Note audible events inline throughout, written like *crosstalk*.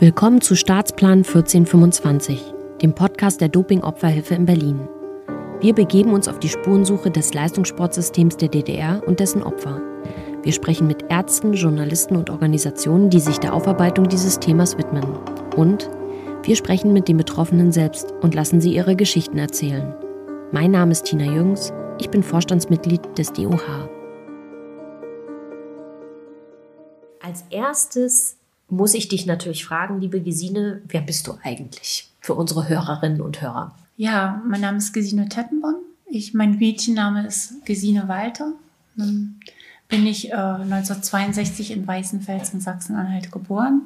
Willkommen zu Staatsplan 1425, dem Podcast der Dopingopferhilfe in Berlin. Wir begeben uns auf die Spurensuche des Leistungssportsystems der DDR und dessen Opfer. Wir sprechen mit Ärzten, Journalisten und Organisationen, die sich der Aufarbeitung dieses Themas widmen. Und wir sprechen mit den Betroffenen selbst und lassen sie ihre Geschichten erzählen. Mein Name ist Tina Jüngs, ich bin Vorstandsmitglied des DOH. Als erstes muss ich dich natürlich fragen, liebe Gesine, wer bist du eigentlich für unsere Hörerinnen und Hörer? Ja, mein Name ist Gesine Tettenborn. Ich, mein Mädchenname ist Gesine Walter. Dann bin ich äh, 1962 in Weißenfels in Sachsen-Anhalt geboren.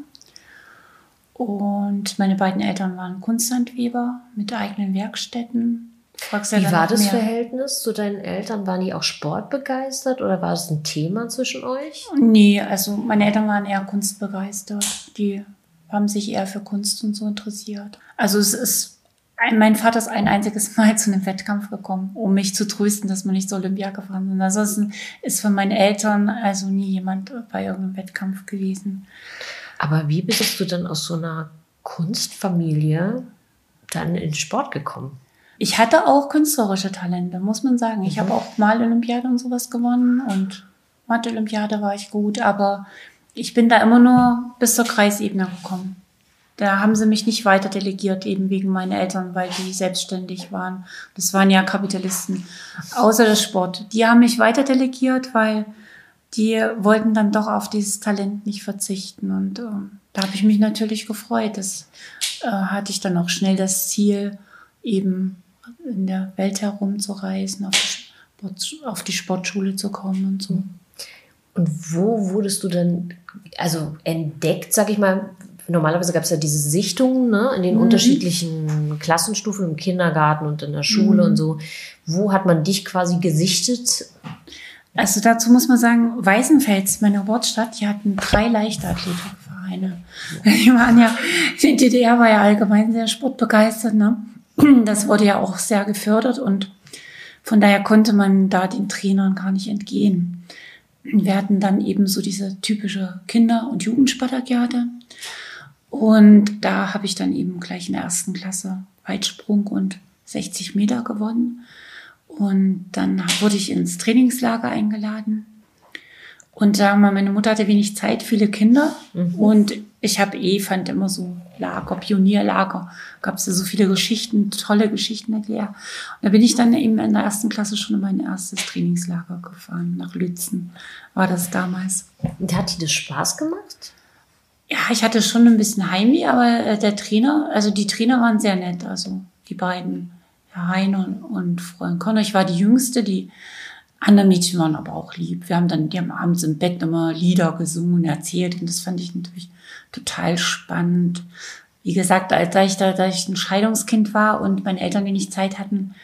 Und meine beiden Eltern waren Kunsthandweber mit eigenen Werkstätten wie war das mehr. Verhältnis zu deinen Eltern? Waren die auch sportbegeistert oder war es ein Thema zwischen euch? Nee, also meine Eltern waren eher kunstbegeistert. Die haben sich eher für Kunst und so interessiert. Also es ist, mein Vater ist ein einziges *laughs* Mal zu einem Wettkampf gekommen, um mich zu trösten, dass wir nicht zur Olympia gefahren sind. Ansonsten ist von meinen Eltern also nie jemand bei irgendeinem Wettkampf gewesen. Aber wie bist du dann aus so einer Kunstfamilie dann in Sport gekommen? Ich hatte auch künstlerische Talente, muss man sagen. Ich mhm. habe auch mal Olympiade und sowas gewonnen und Mathe-Olympiade war ich gut, aber ich bin da immer nur bis zur Kreisebene gekommen. Da haben sie mich nicht weiter delegiert, eben wegen meinen Eltern, weil die selbstständig waren. Das waren ja Kapitalisten. Außer der Sport. Die haben mich weiter delegiert, weil die wollten dann doch auf dieses Talent nicht verzichten. Und ähm, da habe ich mich natürlich gefreut. Das äh, hatte ich dann auch schnell das Ziel, eben in der Welt herumzureisen, auf die, Sport, auf die Sportschule zu kommen und so. Und wo wurdest du denn, also entdeckt, sag ich mal, normalerweise gab es ja diese Sichtungen ne, in den mhm. unterschiedlichen Klassenstufen im Kindergarten und in der Schule mhm. und so. Wo hat man dich quasi gesichtet? Also dazu muss man sagen, Weißenfels, meine Geburtsstadt, die hatten drei Leichtathletikvereine. Die waren ja, die DDR war ja allgemein sehr sportbegeistert, ne? Das wurde ja auch sehr gefördert und von daher konnte man da den Trainern gar nicht entgehen. Wir hatten dann eben so diese typische Kinder- und Jugendspartakiade. Und da habe ich dann eben gleich in der ersten Klasse Weitsprung und 60 Meter gewonnen. Und dann wurde ich ins Trainingslager eingeladen. Und da meine Mutter hatte wenig Zeit, viele Kinder. Mhm. Und ich habe eh, fand immer so Lager, Pionierlager, gab es ja so viele Geschichten, tolle Geschichten erklärt. Und da bin ich dann eben in der ersten Klasse schon in mein erstes Trainingslager gefahren, nach Lützen war das damals. Und hat dir das Spaß gemacht? Ja, ich hatte schon ein bisschen Heimweh, aber äh, der Trainer, also die Trainer waren sehr nett, also die beiden, Herr Hein und, und Freund Connor. Ich war die Jüngste, die anderen Mädchen waren aber auch lieb. Wir haben dann, die haben abends im Bett immer Lieder gesungen erzählt und das fand ich natürlich total spannend. Wie gesagt, als ich da, da ich ein Scheidungskind war und meine Eltern wenig Zeit hatten,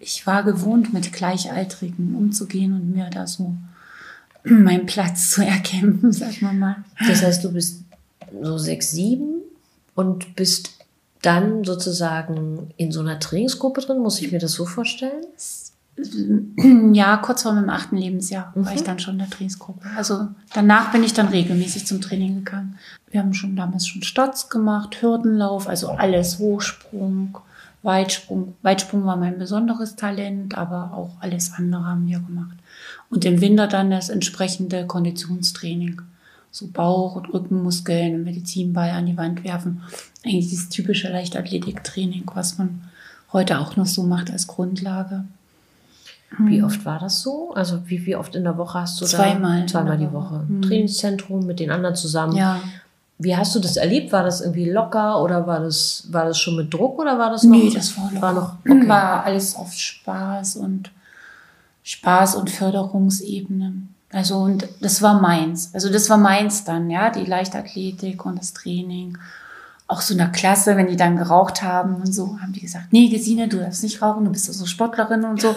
ich war gewohnt, mit Gleichaltrigen umzugehen und mir da so *clears throat* meinen Platz zu erkämpfen, *laughs* sag mal mal. Das heißt, du bist so sechs, sieben und bist dann sozusagen in so einer Trainingsgruppe drin, muss ich mir das so vorstellen? Ja, kurz vor meinem achten Lebensjahr mhm. war ich mhm. dann schon in der Trainingsgruppe. Also danach bin ich dann regelmäßig zum Training gegangen. Wir haben schon damals schon Stotz gemacht, Hürdenlauf, also alles, Hochsprung, Weitsprung. Weitsprung war mein besonderes Talent, aber auch alles andere haben wir gemacht. Und im Winter dann das entsprechende Konditionstraining. So Bauch- und Rückenmuskeln, Medizinball an die Wand werfen. Eigentlich dieses typische Leichtathletiktraining, was man heute auch noch so macht als Grundlage. Wie mhm. oft war das so? Also wie, wie oft in der Woche hast du zweimal da? Zweimal die Woche. Mhm. Trainingszentrum mit den anderen zusammen. Ja. Wie hast du das erlebt? War das irgendwie locker oder war das, war das schon mit Druck oder war das noch? Nee, das war, locker. war noch. Okay. War alles auf Spaß und Spaß und Förderungsebene. Also und das war meins. Also das war meins dann, ja, die Leichtathletik und das Training auch so in der Klasse, wenn die dann geraucht haben und so, haben die gesagt, nee, Gesine, du darfst nicht rauchen, du bist ja so Sportlerin und so.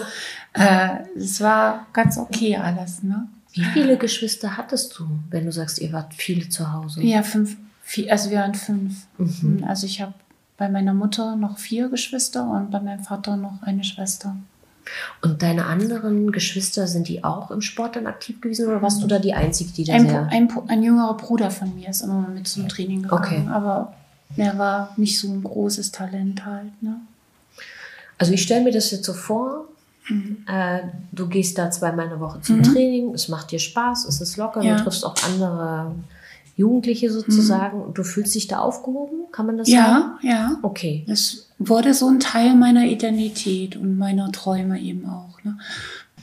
Äh, es war ganz okay alles, ne? Wie viele Geschwister hattest du, wenn du sagst, ihr wart viele zu Hause? Ja, fünf. Vier, also wir waren fünf. Mhm. Also ich habe bei meiner Mutter noch vier Geschwister und bei meinem Vater noch eine Schwester. Und deine anderen Geschwister, sind die auch im Sport dann aktiv gewesen oder warst du da die Einzige, die da Ein, sehr... ein, ein jüngerer Bruder von mir ist immer mit zum Training gegangen. Okay. Aber er war nicht so ein großes Talent halt. Ne? Also ich stelle mir das jetzt so vor, Mhm. äh, du gehst da zweimal in der Woche zum Training, es macht dir Spaß, es ist locker, Ja. du triffst auch andere Jugendliche sozusagen und du fühlst dich da aufgehoben, kann man das sagen? Ja, ja. Okay. Es wurde so ein Teil meiner Identität und meiner Träume eben auch. Ne?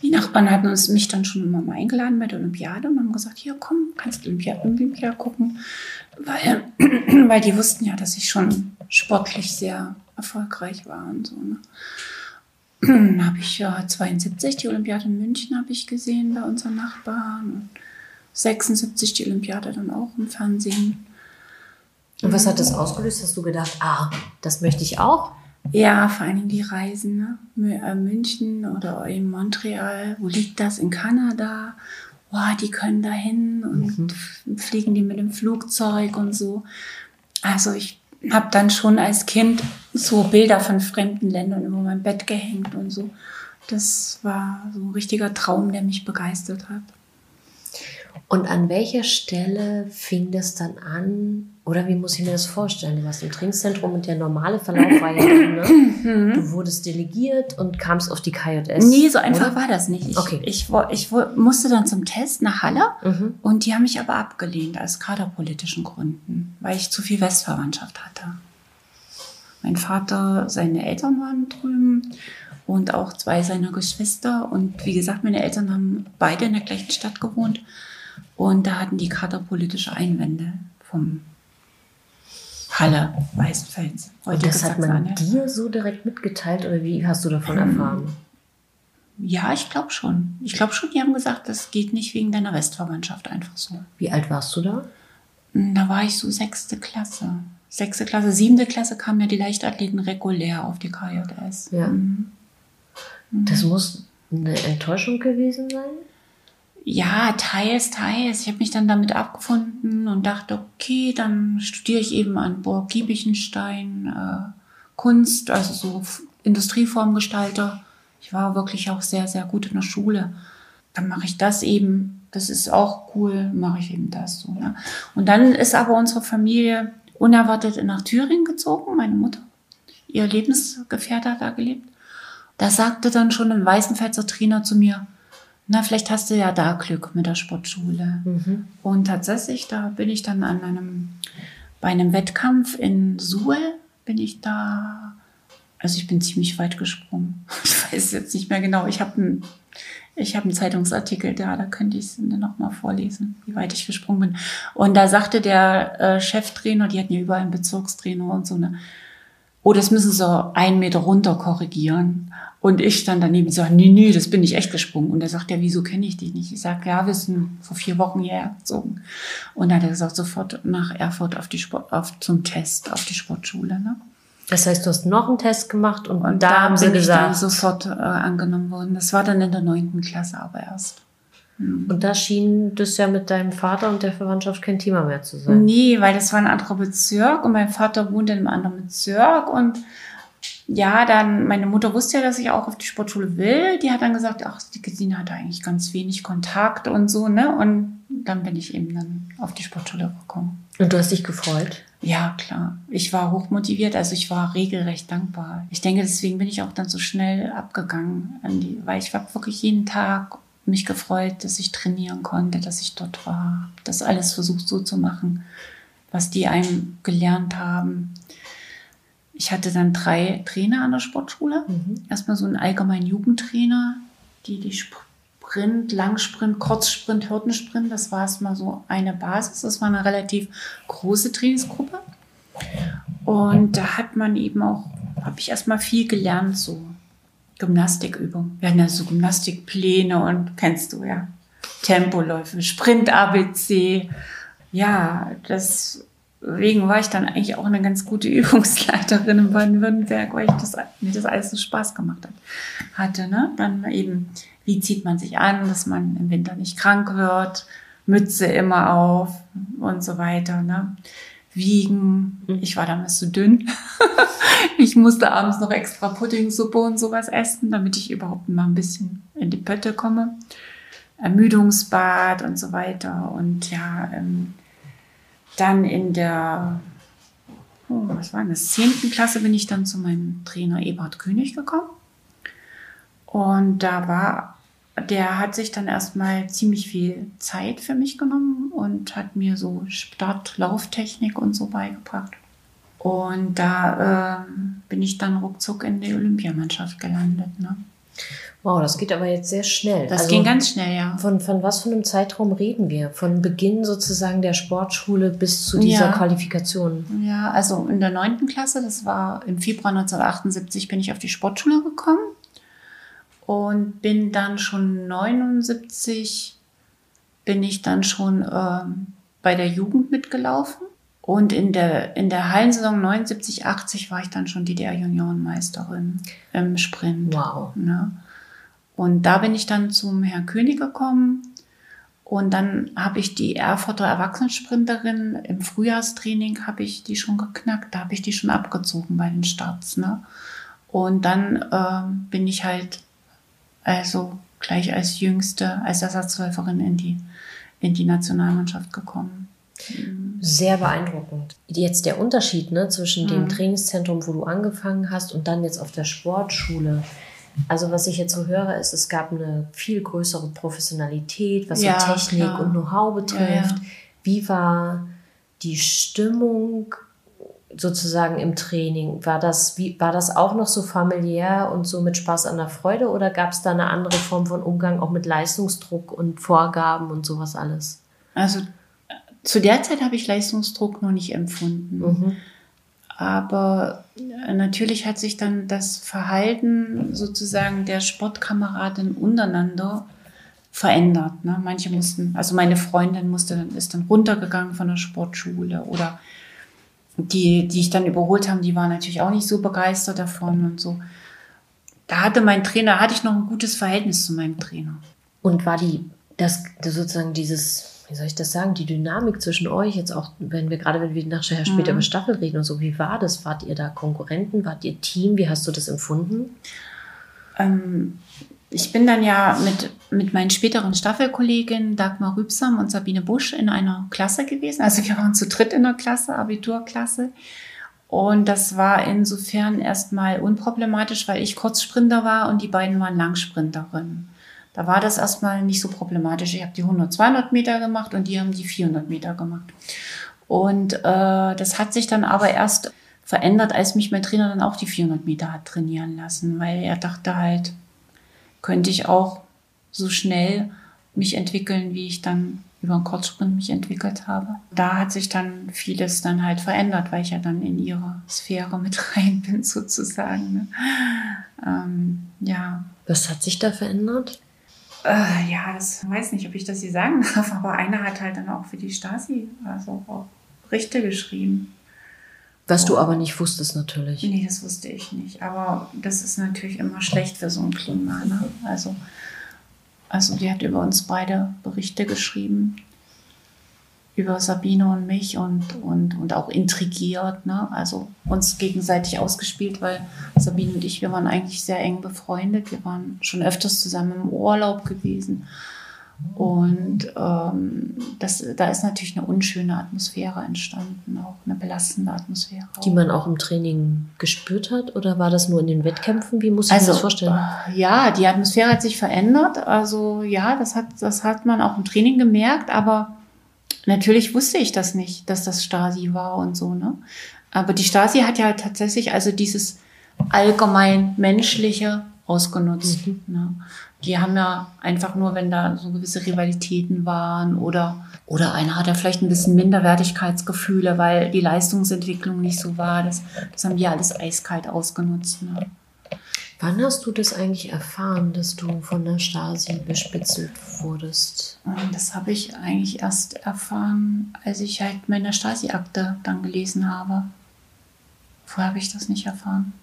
Die Nachbarn hatten uns mich dann schon immer mal eingeladen bei der Olympiade und haben gesagt, hier komm, kannst du Olympia, Olympia gucken. Weil, *clears throat* weil die wussten ja, dass ich schon sportlich sehr erfolgreich war und so. Ne? *clears throat* Habe ich ja 72 die Olympiade in München habe ich gesehen bei unseren Nachbarn und 76 die Olympiade dann auch im Fernsehen. Und was hat das ausgelöst? Hast du gedacht, ah, das möchte ich auch? Ja, vor allen Dingen die Reisen, ne? Äh, München oder in Montreal. Wo liegt das? In Kanada. Boah, die können da hin und f- fliegen die mit dem Flugzeug und so. Also ich habe dann schon als Kind so Bilder von fremden Ländern über mein Bett gehängt und so. Das war so ein richtiger Traum, der mich begeistert hat. Und an welcher Stelle fing das dann an? Oder wie muss ich mir das vorstellen? Du warst im Trainingszentrum und der normale Verlauf war ja, *clears throat* ne? du wurdest delegiert und kamst auf die KJS. Nee, so einfach oder? war das nicht. Ich, Okay. ich, ich wo- musste dann zum Test nach Halle Mhm. und die haben mich aber abgelehnt aus kaderpolitischen Gründen, weil ich zu viel Westverwandtschaft hatte. Mein Vater, seine Eltern waren drüben und auch zwei seiner Geschwister. Und wie gesagt, meine Eltern haben beide in der gleichen Stadt gewohnt. Und da hatten die kaderpolitische Einwände vom Halle Weißenfels. Und das hat man dir so direkt mitgeteilt oder wie hast du davon erfahren? Ja, ich glaube schon. Ich glaube schon, die haben gesagt, das geht nicht wegen deiner Westverwandtschaft einfach so. Wie alt warst du da? Da war ich so sechste Klasse. Sechste Klasse, siebte Klasse kamen ja die Leichtathleten regulär auf die KJS. Ja. Mhm. Das muss eine Enttäuschung gewesen sein? Ja, teils, teils. Ich habe mich dann damit abgefunden und dachte, okay, dann studiere ich eben an Burg Giebichenstein äh, Kunst, also so Industrieformgestalter. Ich war wirklich auch sehr, sehr gut in der Schule. Dann mache ich das eben. Das ist auch cool, mache ich eben das so. Ne? Und dann ist aber unsere Familie unerwartet nach Thüringen gezogen, meine Mutter. Ihr Lebensgefährte hat da gelebt. Da sagte dann schon ein Weißenfelser Trainer zu mir, na, vielleicht hast du ja da Glück mit der Sportschule. Mhm. Und tatsächlich, da bin ich dann an einem, bei einem Wettkampf in Suhl, bin ich da, also ich bin ziemlich weit gesprungen. *laughs* Ich weiß jetzt nicht mehr genau. Ich habe einen, ich habe einen Zeitungsartikel da, da könnte ich es noch mal vorlesen, wie weit ich gesprungen bin. Und da sagte der äh, Cheftrainer, die hatten ja überall einen Bezirkstrainer und so eine, oh, das müssen sie einen Meter runter korrigieren. Und ich stand daneben und sage, nee, nee, das bin ich echt gesprungen. Und er sagt, ja, wieso kenne ich dich nicht? Ich sage, ja, wir sind vor vier Wochen hierher gezogen. Und dann hat er gesagt, sofort nach Erfurt auf die Sport, auf, zum Test, auf die Sportschule. Ne? Das heißt, du hast noch einen Test gemacht und, Und da, haben sie bin ich dann gesagt, sofort äh, angenommen worden. Das war dann in der neunten Klasse aber erst. Und da schien das ja mit deinem Vater und der Verwandtschaft kein Thema mehr zu sein. Nee, weil das war ein anderer Bezirk und mein Vater wohnte in einem anderen Bezirk und ja, dann, meine Mutter wusste ja, dass ich auch auf die Sportschule will. Die hat dann gesagt, ach, die Gesine hat eigentlich ganz wenig Kontakt und so, ne? Und dann bin ich eben dann auf die Sportschule gekommen. Und du hast dich gefreut? Ja, klar. Ich war hochmotiviert, also ich war regelrecht dankbar. Ich denke, deswegen bin ich auch dann so schnell abgegangen, an die, weil ich habe wirklich jeden Tag mich gefreut, dass ich trainieren konnte, dass ich dort war, das alles versucht so zu machen, was die einem gelernt haben. Ich hatte dann drei Trainer an der Sportschule. Erstmal so einen allgemeinen Jugendtrainer, die die Sprint, Langsprint, Kurzsprint, Hürdensprint, das war erstmal so eine Basis. Das war eine relativ große Trainingsgruppe. Und da hat man eben auch, habe ich erstmal viel gelernt, so Gymnastikübungen. Wir hatten ja so Gymnastikpläne und kennst du ja. Tempoläufe, Sprint ABC. Ja, deswegen war ich dann eigentlich auch eine ganz gute *laughs* Übungsleiterin in Baden-Württemberg, weil ich das, mir das alles so Spaß gemacht hat, hatte. Ne? Dann eben, wie zieht man sich an, dass man im Winter nicht krank wird, Mütze immer auf und so weiter. Ne? Wiegen. Ich war damals zu dünn. *laughs* ich musste abends noch extra Puddingsuppe und sowas essen, damit ich überhaupt mal ein bisschen in die Pötte komme. Ermüdungsbad und so weiter. Und ja, ähm, dann in der, oh, was war das, zehnten Klasse bin ich dann zu meinem Trainer Eberhard König gekommen. Und da war, der hat sich dann erstmal ziemlich viel Zeit für mich genommen und hat mir so Start, Lauftechnik und so beigebracht. Und da ähm, bin ich dann ruckzuck in die Olympiamannschaft gelandet. Ne? Wow, das geht aber jetzt sehr schnell. Das Also ging ganz schnell, ja. Von, von was für einem Zeitraum reden wir? Von Beginn sozusagen der Sportschule bis zu dieser Ja. Qualifikation? Ja, also in der neunten Klasse, das war im Februar 1978, bin ich auf die Sportschule gekommen und bin dann schon 79, bin ich dann schon ähm, bei der Jugend mitgelaufen. Und in der, in der Hallensaison 79, 80 war ich dann schon DDR-Juniorenmeisterin im Sprint. Wow. Ne? Und da bin ich dann zum Herrn König gekommen. Und dann habe ich die Erfurter Erwachsenensprinterin im Frühjahrstraining habe ich die schon geknackt. Da habe ich die schon abgezogen bei den Starts. Ne? Und dann ähm, bin ich halt also gleich als Jüngste, als Ersatzläuferin in die, in die Nationalmannschaft gekommen. Sehr beeindruckend. Jetzt der Unterschied ne, zwischen Mhm. dem Trainingszentrum, wo du angefangen hast, und dann jetzt auf der Sportschule. Also was ich jetzt so höre, ist, es gab eine viel größere Professionalität, was Ja, so Technik klar. und Know-how betrifft. Ja, ja. Wie war die Stimmung sozusagen im Training? War das, wie, war das auch noch so familiär und so mit Spaß an der Freude oder gab es da eine andere Form von Umgang auch mit Leistungsdruck und Vorgaben und sowas alles? Also äh, zu der Zeit habe ich Leistungsdruck noch nicht empfunden. Mhm. Aber äh, natürlich hat sich dann das Verhalten sozusagen der Sportkameraden untereinander verändert. Ne? Manche mussten, also meine Freundin musste, dann- ist dann runtergegangen von der Sportschule oder die, die ich dann überholt haben, die waren natürlich auch nicht so begeistert davon und so. Da hatte mein Trainer, hatte ich noch ein gutes Verhältnis zu meinem Trainer. Und war die, das, das sozusagen dieses, wie soll ich das sagen, die Dynamik zwischen euch, jetzt auch, wenn wir gerade, wenn wir nachher später Mhm. über Staffel reden und so, wie war das? Wart ihr da Konkurrenten? Wart ihr Team? Wie hast du das empfunden? Ähm, ich bin dann ja mit, mit meinen späteren Staffelkolleginnen Dagmar Rübsam und Sabine Busch in einer Klasse gewesen. Also wir waren zu dritt in der Klasse, Abiturklasse. Und das war insofern erstmal unproblematisch, weil ich Kurzsprinter war und die beiden waren Langsprinterinnen. Da war das erstmal nicht so problematisch. Ich habe die 100, 200 Meter gemacht und die haben die 400 Meter gemacht. Und äh, das hat sich dann aber erst verändert, als mich mein Trainer dann auch die 400 Meter hat trainieren lassen, weil er dachte halt, könnte ich auch so schnell mich entwickeln, wie ich dann über einen Kurzsprint mich entwickelt habe. Da hat sich dann vieles dann halt verändert, weil ich ja dann in ihre Sphäre mit *laughs* rein bin sozusagen. Ne? Ähm, ja, Was hat sich da verändert? äh, ja, das weiß nicht, ob ich das hier sagen darf, aber einer hat halt dann auch für die Stasi, also auch Berichte geschrieben. Was du aber nicht wusstest natürlich. Nee, das wusste ich nicht. Aber das ist natürlich immer schlecht für so ein Klima. Ne? Also, also die hat über uns beide Berichte geschrieben. Über Sabine und mich und, und, und auch intrigiert. Ne? Also uns gegenseitig ausgespielt, weil Sabine und ich, wir waren eigentlich sehr eng befreundet. Wir waren schon öfters zusammen im Urlaub gewesen. Und ähm, das, da ist natürlich eine unschöne Atmosphäre entstanden, auch eine belastende Atmosphäre. Die man auch im Training gespürt hat? Oder war das nur in den Wettkämpfen? Wie muss ich mir das vorstellen? äh, Ja, die Atmosphäre hat sich verändert. Also ja, das hat, das hat man auch im Training gemerkt, aber natürlich wusste ich das nicht, dass das Stasi war und so, ne? Aber die Stasi hat ja tatsächlich also dieses allgemein menschliche ausgenutzt. Mhm. Ne? Die haben ja einfach nur, wenn da so gewisse Rivalitäten waren oder, oder einer hat ja vielleicht ein bisschen Minderwertigkeitsgefühle, weil die Leistungsentwicklung nicht so war. Das, das haben die alles eiskalt ausgenutzt. Ne? Wann hast du das eigentlich erfahren, dass du von der Stasi bespitzelt wurdest? Und Das habe ich eigentlich erst erfahren, als ich halt meine Stasi-Akte dann gelesen habe. Vorher habe ich das nicht erfahren.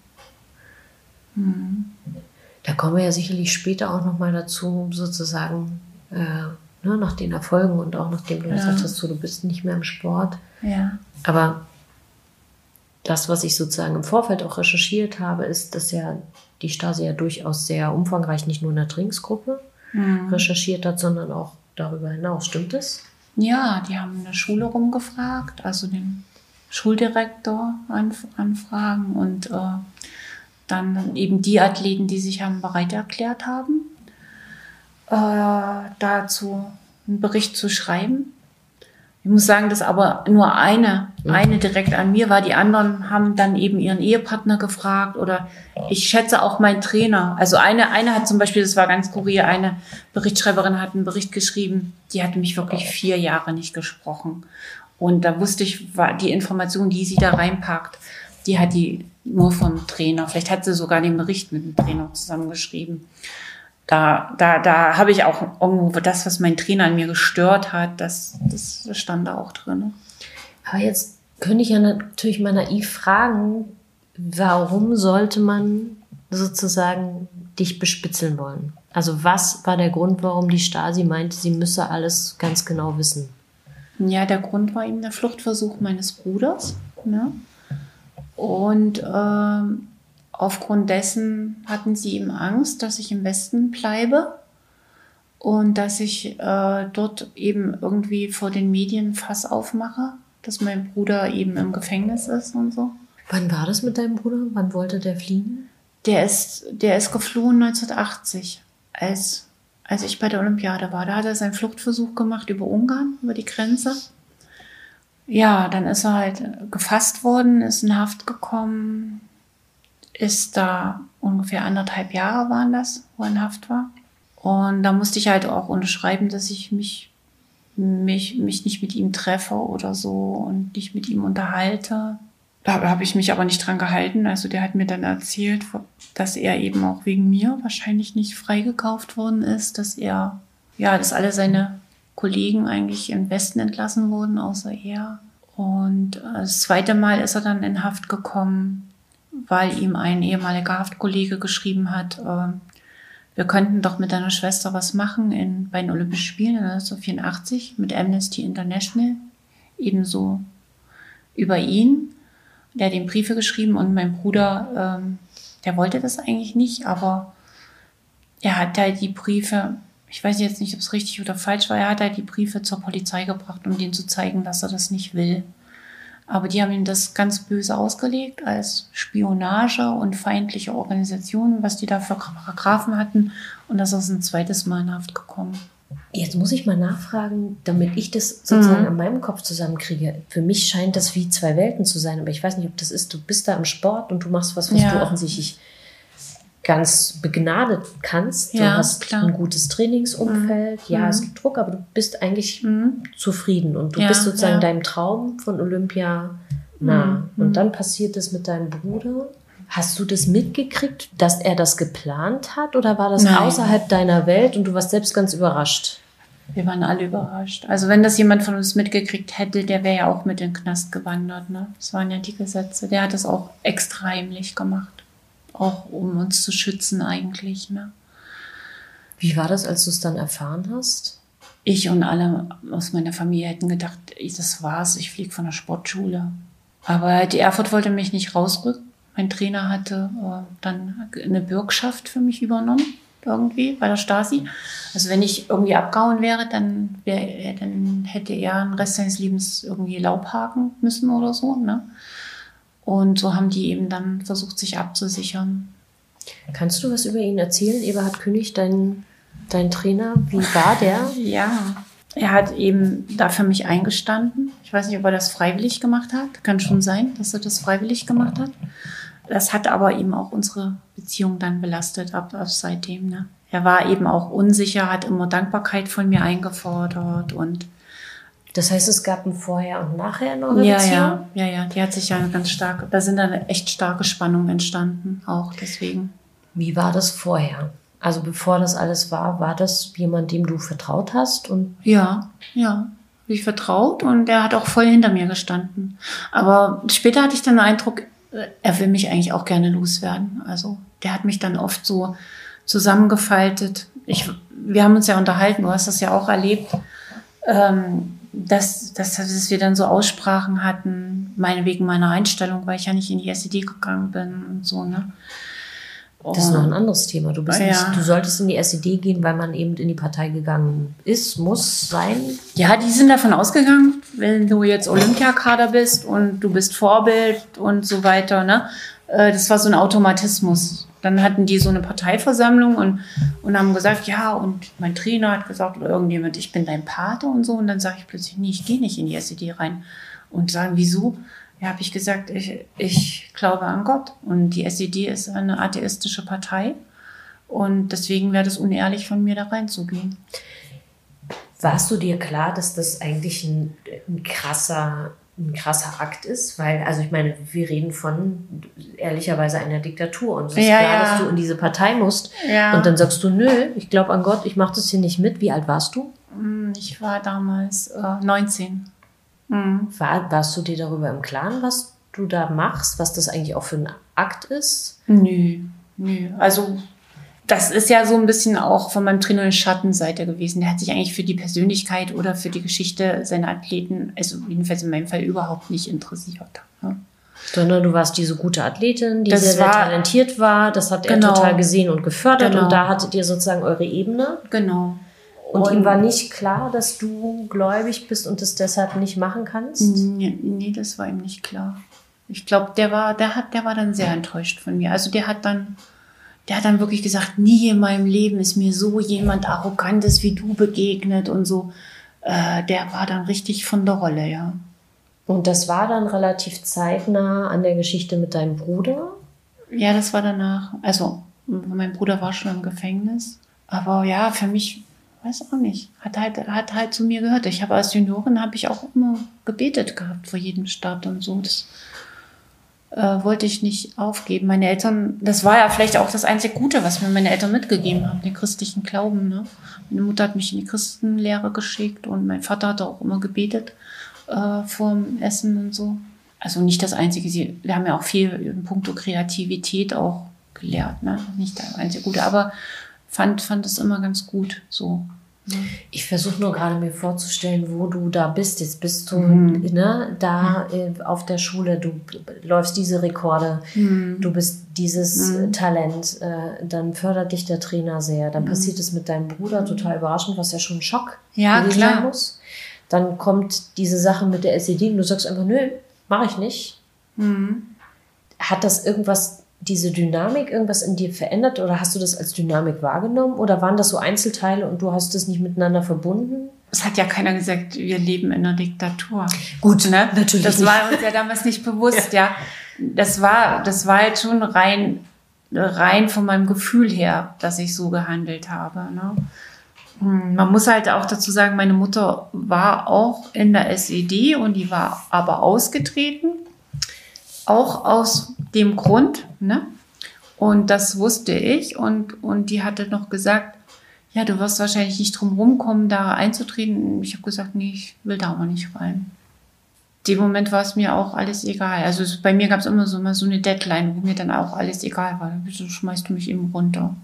Hm. Da kommen wir ja sicherlich später auch noch mal dazu, sozusagen, äh, ne, nach den Erfolgen und auch nachdem du Ja. gesagt hast, so, du bist nicht mehr im Sport. Ja. Aber das, was ich sozusagen im Vorfeld auch recherchiert habe, ist, dass ja die Stasi ja durchaus sehr umfangreich nicht nur in der Trainingsgruppe Mhm. recherchiert hat, sondern auch darüber hinaus. Stimmt das? Ja, die haben in der Schule rumgefragt, also den Schuldirektor anf anfragen und äh, dann eben die Athleten, die sich haben bereit erklärt haben, äh, dazu einen Bericht zu schreiben. Ich muss sagen, dass aber nur eine, eine direkt an mir war. Die anderen haben dann eben ihren Ehepartner gefragt oder ich schätze auch meinen Trainer. Also eine, eine hat zum Beispiel, das war ganz skurril, eine Berichtschreiberin hat einen Bericht geschrieben, die hat mich wirklich vier Jahre nicht gesprochen. Und da wusste ich, war die Information, die sie da reinpackt, die hat die nur vom Trainer. Vielleicht hat sie sogar den Bericht mit dem Trainer zusammengeschrieben da, da, da habe ich auch irgendwo das, was mein Trainer an mir gestört hat, das, das stand da auch drin. Aber jetzt könnte ich ja natürlich mal naiv fragen, warum sollte man sozusagen dich bespitzeln wollen? Also was war der Grund, warum die Stasi meinte, sie müsse alles ganz genau wissen? Ja, der Grund war eben der Fluchtversuch meines Bruders. Ne? Und ähm, aufgrund dessen hatten sie eben Angst, dass ich im Westen bleibe und dass ich äh, dort eben irgendwie vor den Medien Fass aufmache, dass mein Bruder eben im Gefängnis ist und so. Wann war das mit deinem Bruder? Wann wollte der fliehen? Der ist, der ist geflohen 1980, als, als ich bei der Olympiade war. Da hat er seinen Fluchtversuch gemacht über Ungarn, über die Grenze. Ja, dann ist er halt gefasst worden, ist in Haft gekommen, ist da ungefähr anderthalb Jahre waren das, wo er in Haft war. Und da musste ich halt auch unterschreiben, dass ich mich, mich, mich nicht mit ihm treffe oder so und nicht mit ihm unterhalte. Da habe ich mich aber nicht dran gehalten. Also der hat mir dann erzählt, dass er eben auch wegen mir wahrscheinlich nicht freigekauft worden ist, dass er, ja, dass alle seine Kollegen eigentlich im Westen entlassen wurden, außer er. Und äh, das zweite Mal ist er dann in Haft gekommen, weil ihm ein ehemaliger Haftkollege geschrieben hat, äh, wir könnten doch mit deiner Schwester was machen in, bei den Olympischen Spielen in 1984 mit Amnesty International, ebenso über ihn. Der hat ihm Briefe geschrieben und mein Bruder, ähm, der wollte das eigentlich nicht, aber er hat halt die Briefe, ich weiß jetzt nicht, ob es richtig oder falsch war, er hat halt die Briefe zur Polizei gebracht, um denen zu zeigen, dass er das nicht will. Aber die haben ihm das ganz böse ausgelegt als Spionage und feindliche Organisationen, was die da für Paragraphen hatten. Und das ist ein zweites Mal in Haft gekommen. Jetzt muss ich mal nachfragen, damit ich das sozusagen Mhm. an meinem Kopf zusammenkriege. Für mich scheint das wie zwei Welten zu sein, aber ich weiß nicht, ob das ist. Du bist da im Sport und du machst was, was Ja. du offensichtlich ganz begnadet kannst. Du Ja, hast klar. ein gutes Trainingsumfeld. Ja, Mhm. es gibt Druck, aber du bist eigentlich Mhm. zufrieden und du Ja, bist sozusagen ja. deinem Traum von Olympia nah. Mhm. Und dann passiert es mit deinem Bruder. Hast du das mitgekriegt, dass er das geplant hat oder war das Nein. außerhalb deiner Welt und du warst selbst ganz überrascht? Wir waren alle überrascht. Also wenn das jemand von uns mitgekriegt hätte, der wäre ja auch mit in den Knast gewandert. Ne? Das waren ja die Gesetze. Der hat das auch extra heimlich gemacht. Auch um uns zu schützen eigentlich. Ne? Wie war das, als du es dann erfahren hast? Ich und alle aus meiner Familie hätten gedacht, das war's, ich fliege von der Sportschule. Aber die Erfurt wollte mich nicht rausrücken. Mein Trainer hatte äh, dann eine Bürgschaft für mich übernommen, irgendwie bei der Stasi. Also wenn ich irgendwie abgehauen wäre, dann, wär, dann hätte er den Rest seines Lebens irgendwie Laub haken müssen oder so. Ne? Und so haben die eben dann versucht, sich abzusichern. Kannst du was über ihn erzählen, Eberhard König, dein, dein Trainer? Wie war der? *laughs* Ja, er hat eben da für mich eingestanden. Ich weiß nicht, ob er das freiwillig gemacht hat. Kann schon sein, dass er das freiwillig gemacht hat. Das hat aber eben auch unsere Beziehung dann belastet ab, ab seitdem. Ne? Er war eben auch unsicher, hat immer Dankbarkeit von mir eingefordert und Das heißt, es gab ein Vorher und Nachher in eurer ja, Beziehung? ja, ja, ja, die hat sich ja ganz stark, da sind dann echt starke Spannungen entstanden, auch deswegen. Wie war das vorher? Also bevor das alles war, war das jemand, dem du vertraut hast? Und Ja, ja. Ich vertraut und er hat auch voll hinter mir gestanden. Aber später hatte ich dann den Eindruck, äh, er will mich eigentlich auch gerne loswerden. Also der hat mich dann oft so zusammengefaltet. Ich wir haben uns ja unterhalten, du hast das ja auch erlebt, ähm, dass, dass, dass wir dann so Aussprachen hatten, meine wegen meiner Einstellung, weil ich ja nicht in die SED gegangen bin und so, ne? Das ist noch ein anderes Thema. Du, bist ja. nicht, du solltest in die SED gehen, weil man eben in die Partei gegangen ist, muss sein. Ja, die sind davon ausgegangen, wenn du jetzt Olympiakader bist und du bist Vorbild und so weiter. Ne? Äh, das war so ein Automatismus. Dann hatten die so eine Parteiversammlung und, und haben gesagt, ja, und mein Trainer hat gesagt, oder irgendjemand, ich bin dein Pate und so. Und dann sage ich plötzlich, nee, ich gehe nicht in die SED rein. Und sagen, wieso? ja, habe ich gesagt, ich, ich glaube an Gott. Und die SED ist eine atheistische Partei. Und deswegen wäre das unehrlich von mir, da reinzugehen. Warst du dir klar, dass das eigentlich ein, ein krasser ein krasser Akt ist, weil, also ich meine, wir reden von ehrlicherweise einer Diktatur und es ist ja, klar, ja. dass du in diese Partei musst Ja. und dann sagst du, nö, ich glaube an Gott, ich mache das hier nicht mit. Wie alt warst du? Hm, Ich war damals äh, 19. Mhm. War, warst du dir darüber im Klaren, was du da machst, was das eigentlich auch für ein Akt ist? Nö, nö. Also das ist ja so ein bisschen auch von meinem Trainer eine Schattenseite gewesen. Der hat sich eigentlich für die Persönlichkeit oder für die Geschichte seiner Athleten, also jedenfalls in meinem Fall, überhaupt nicht interessiert. Sondern du warst diese gute Athletin, die Das sehr, sehr war- talentiert war. Das hat er Genau. total gesehen und gefördert. Genau. Und da hattet ihr sozusagen eure Ebene. Genau. Und, ihm war nicht klar, dass du gläubig bist und das deshalb nicht machen kannst? Nee, nee, das war ihm nicht klar. Ich glaube, der war, der hat, der war dann sehr enttäuscht von mir. Also der hat dann, der hat dann wirklich gesagt, nie in meinem Leben ist mir so jemand Arrogantes wie du begegnet und so. Äh, der war dann richtig von der Rolle, ja. Und das war dann relativ zeitnah an der Geschichte mit deinem Bruder. Ja, das war danach. Also, mein Bruder war schon im Gefängnis. Aber ja, für mich, weiß auch nicht, hat halt, hat halt zu mir gehört. Ich habe als Juniorin habe ich auch immer gebetet gehabt vor jedem Start und so. Das äh, wollte ich nicht aufgeben. Meine Eltern, das war ja vielleicht auch das einzige Gute, was mir meine Eltern mitgegeben haben, den christlichen Glauben. Ne? Meine Mutter hat mich in die Christenlehre geschickt und mein Vater hat auch immer gebetet äh, vorm Essen und so. Also nicht das Einzige, sie, wir haben ja auch viel in puncto Kreativität auch gelehrt, ne? Nicht das einzige Gute, aber fand, fand es immer ganz gut so. Ich versuche nur gerade mir vorzustellen, wo du da bist. Jetzt bist du Mhm. ne, da äh, auf der Schule, du läufst diese Rekorde, Mhm. du bist dieses äh, Talent, äh, dann fördert dich der Trainer sehr. Mhm. Dann passiert es mit deinem Bruder total überraschend, was ja schon ein Schock Ja, klar. sein muss. Dann kommt diese Sache mit der SED und du sagst einfach, nö, mache ich nicht. Mhm. Hat das irgendwas, diese Dynamik, irgendwas in dir verändert oder hast du das als Dynamik wahrgenommen oder waren das so Einzelteile und du hast es nicht miteinander verbunden? Es hat ja keiner gesagt, wir leben in einer Diktatur. Gut, Ne? natürlich Das nicht. war uns ja damals nicht bewusst, ja. Das war, das war halt schon rein, rein von meinem Gefühl her, dass ich so gehandelt habe. Ne? Hm, Man muss halt auch dazu sagen, meine Mutter war auch in der SED und die war aber ausgetreten. Auch aus dem Grund, ne? Und das wusste ich und, und die hatte noch gesagt, ja, du wirst wahrscheinlich nicht drum rumkommen, da einzutreten. Ich habe gesagt, nee, ich will da aber nicht rein. dem Moment war es mir auch alles egal. Also es, bei mir gab es immer so immer so eine Deadline, wo mir dann auch alles egal war. Wieso schmeißt du mich eben runter?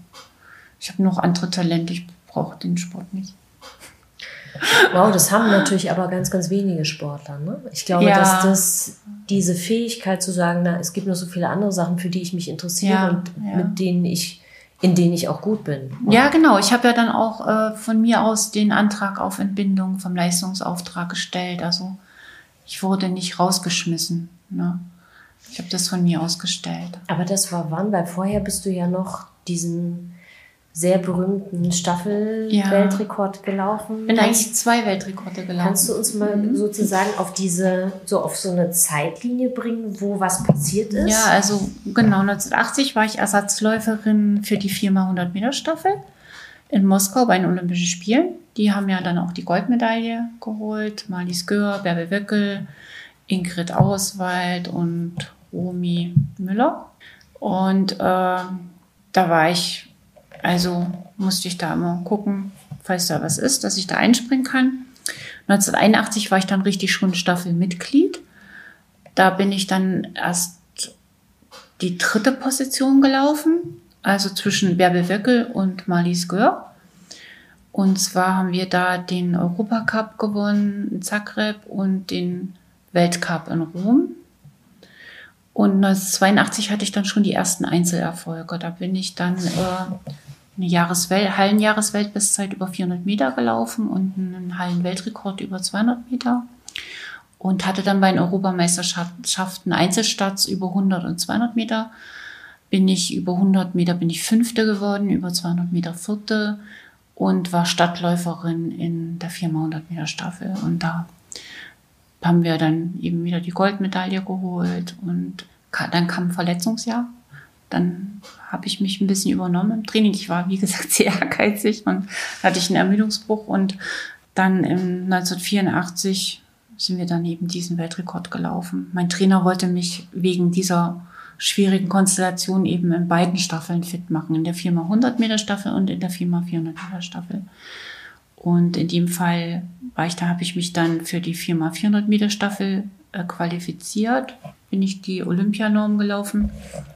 Ich habe noch andere Talente, ich brauche den Sport nicht. Wow, das haben natürlich aber ganz, ganz wenige Sportler. Ne? Ich glaube, Ja. dass das diese Fähigkeit zu sagen, na, es gibt noch so viele andere Sachen, für die ich mich interessiere Ja, und ja. mit denen ich, in denen ich auch gut bin. Ja, genau. Ich habe ja dann auch äh, von mir aus den Antrag auf Entbindung vom Leistungsauftrag gestellt. Also ich wurde nicht rausgeschmissen. Ne? Ich habe das von mir aus gestellt. Aber das war wann? Weil vorher bist du ja noch diesen sehr berühmten Staffel-Weltrekord gelaufen. Bin eigentlich zwei Weltrekorde gelaufen. Kannst du uns mal sozusagen auf diese, so auf so eine Zeitlinie bringen, wo was passiert ist? Ja, also genau 1980 war ich Ersatzläuferin für die 4x100 Meter Staffel in Moskau bei den Olympischen Spielen. Die haben ja dann auch die Goldmedaille geholt. Marlies Gör, Bärbel Wöckel, Ingrid Auswald und Romy Müller. Und äh, da war ich, also musste ich da immer gucken, falls da was ist, dass ich da einspringen kann. 1981 war ich dann richtig schon Staffelmitglied. Da bin ich dann erst die dritte Position gelaufen, also zwischen Bärbel Wöckel und Marlies Gör. Und zwar haben wir da den Europacup gewonnen in Zagreb und den Weltcup in Rom. Und 1982 hatte ich dann schon die ersten Einzelerfolge. Da bin ich dann äh, eine Jahreswel Hallenjahresweltbestzeit über 400 Meter gelaufen und einen Hallenweltrekord über 200 Meter. Und hatte dann bei den Europameisterschaften Einzelstarts über 100 und 200 Meter. Bin ich über 100 Meter bin ich Fünfte geworden, über 200 Meter Vierte und war Stadtläuferin in der 400 Meter Staffel. Und da haben wir dann eben wieder die Goldmedaille geholt und dann kam ein Verletzungsjahr. Dann habe ich mich ein bisschen übernommen im Training. Ich war, wie gesagt, *laughs* sehr ehrgeizig und hatte ich einen Ermüdungsbruch. Und dann im 1984 sind wir dann eben diesen Weltrekord gelaufen. Mein Trainer wollte mich wegen dieser schwierigen Konstellation eben in beiden Staffeln fit machen, in der 4x100 Meter Staffel und in der 4x400 Meter Staffel. Und in dem Fall war ich, da habe ich mich dann für die 4x400 Meter Staffel äh, qualifiziert, bin ich die Olympianorm gelaufen,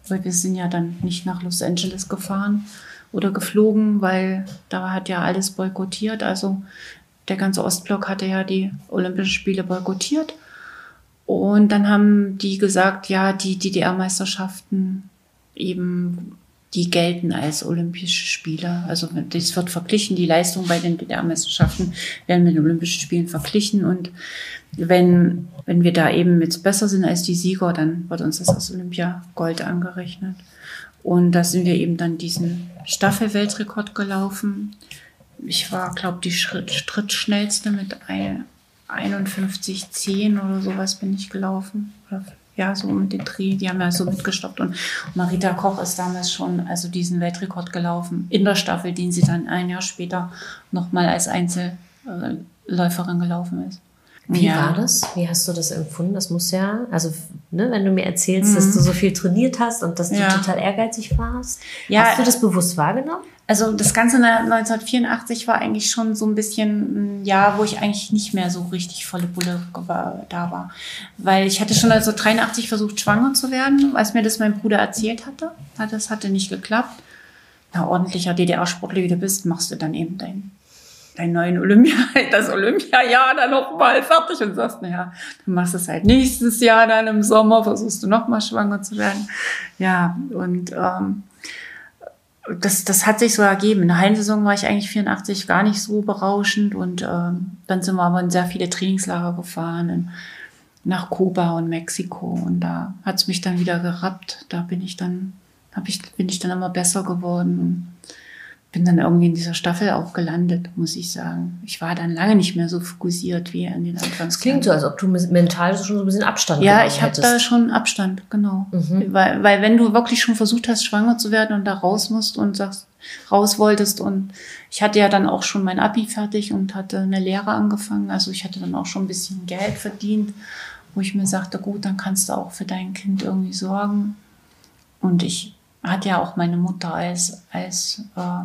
weil wir sind ja dann nicht nach Los Angeles gefahren oder geflogen, weil da hat ja alles boykottiert. Also der ganze Ostblock hatte ja die Olympischen Spiele boykottiert. Und dann haben die gesagt, ja, die DDR-Meisterschaften eben, die gelten als Olympische Spiele. Also das wird verglichen, die Leistung bei den DDR-Meisterschaften werden mit den Olympischen Spielen verglichen. Und wenn, wenn wir da eben jetzt besser sind als die Sieger, dann wird uns das als Olympia-Gold angerechnet. Und da sind wir eben dann diesen Staffel-Weltrekord gelaufen. Ich war, glaube ich, die Schritt, Schrittschnellste mit ein, 51,10 oder sowas bin ich gelaufen. Ja, so mit den Dreh, die haben ja so mitgestoppt. Und Marita Koch ist damals schon also diesen Weltrekord gelaufen in der Staffel, den sie dann ein Jahr später nochmal als Einzelläuferin gelaufen ist. Wie ja. war das? Wie hast du das empfunden? Das muss ja, also ne, wenn du mir erzählst, mhm. dass du so viel trainiert hast und dass du ja. total ehrgeizig warst, ja. hast du das bewusst wahrgenommen? Also das Ganze 1984 war eigentlich schon so ein bisschen ein Jahr, wo ich eigentlich nicht mehr so richtig volle Bulle da war. Weil ich hatte schon also 83 versucht, schwanger zu werden, als mir das mein Bruder erzählt hatte. Das hatte nicht geklappt. Na, ordentlicher DDR-Sportler wie du bist, machst du dann eben dein, dein neuen Olympia, *laughs* das Olympiajahr dann nochmal fertig und sagst, naja, du machst es halt nächstes Jahr dann im Sommer, versuchst du nochmal schwanger zu werden. Ja, und ähm, das, das hat sich so ergeben. In der Hallensaison war ich eigentlich 84 gar nicht so berauschend und ähm, dann sind wir aber in sehr viele Trainingslager gefahren, in, nach Kuba und Mexiko und da hat es mich dann wieder gerappt. Da bin ich dann, hab ich, bin ich dann immer besser geworden. Bin dann irgendwie in dieser Staffel auch gelandet, muss ich sagen. Ich war dann lange nicht mehr so fokussiert wie an den Anfangs. Es klingt so, als ob du mental schon so ein bisschen Abstand Ja, ich habe da schon Abstand, genau. Mhm. Weil, weil wenn du wirklich schon versucht hast, schwanger zu werden und da raus musst und sagst, raus wolltest und ich hatte ja dann auch schon mein Abi fertig und hatte eine Lehre angefangen. Also ich hatte dann auch schon ein bisschen Geld verdient, wo ich mir sagte, gut, dann kannst du auch für dein Kind irgendwie sorgen. Und ich hat ja auch meine Mutter als, als äh,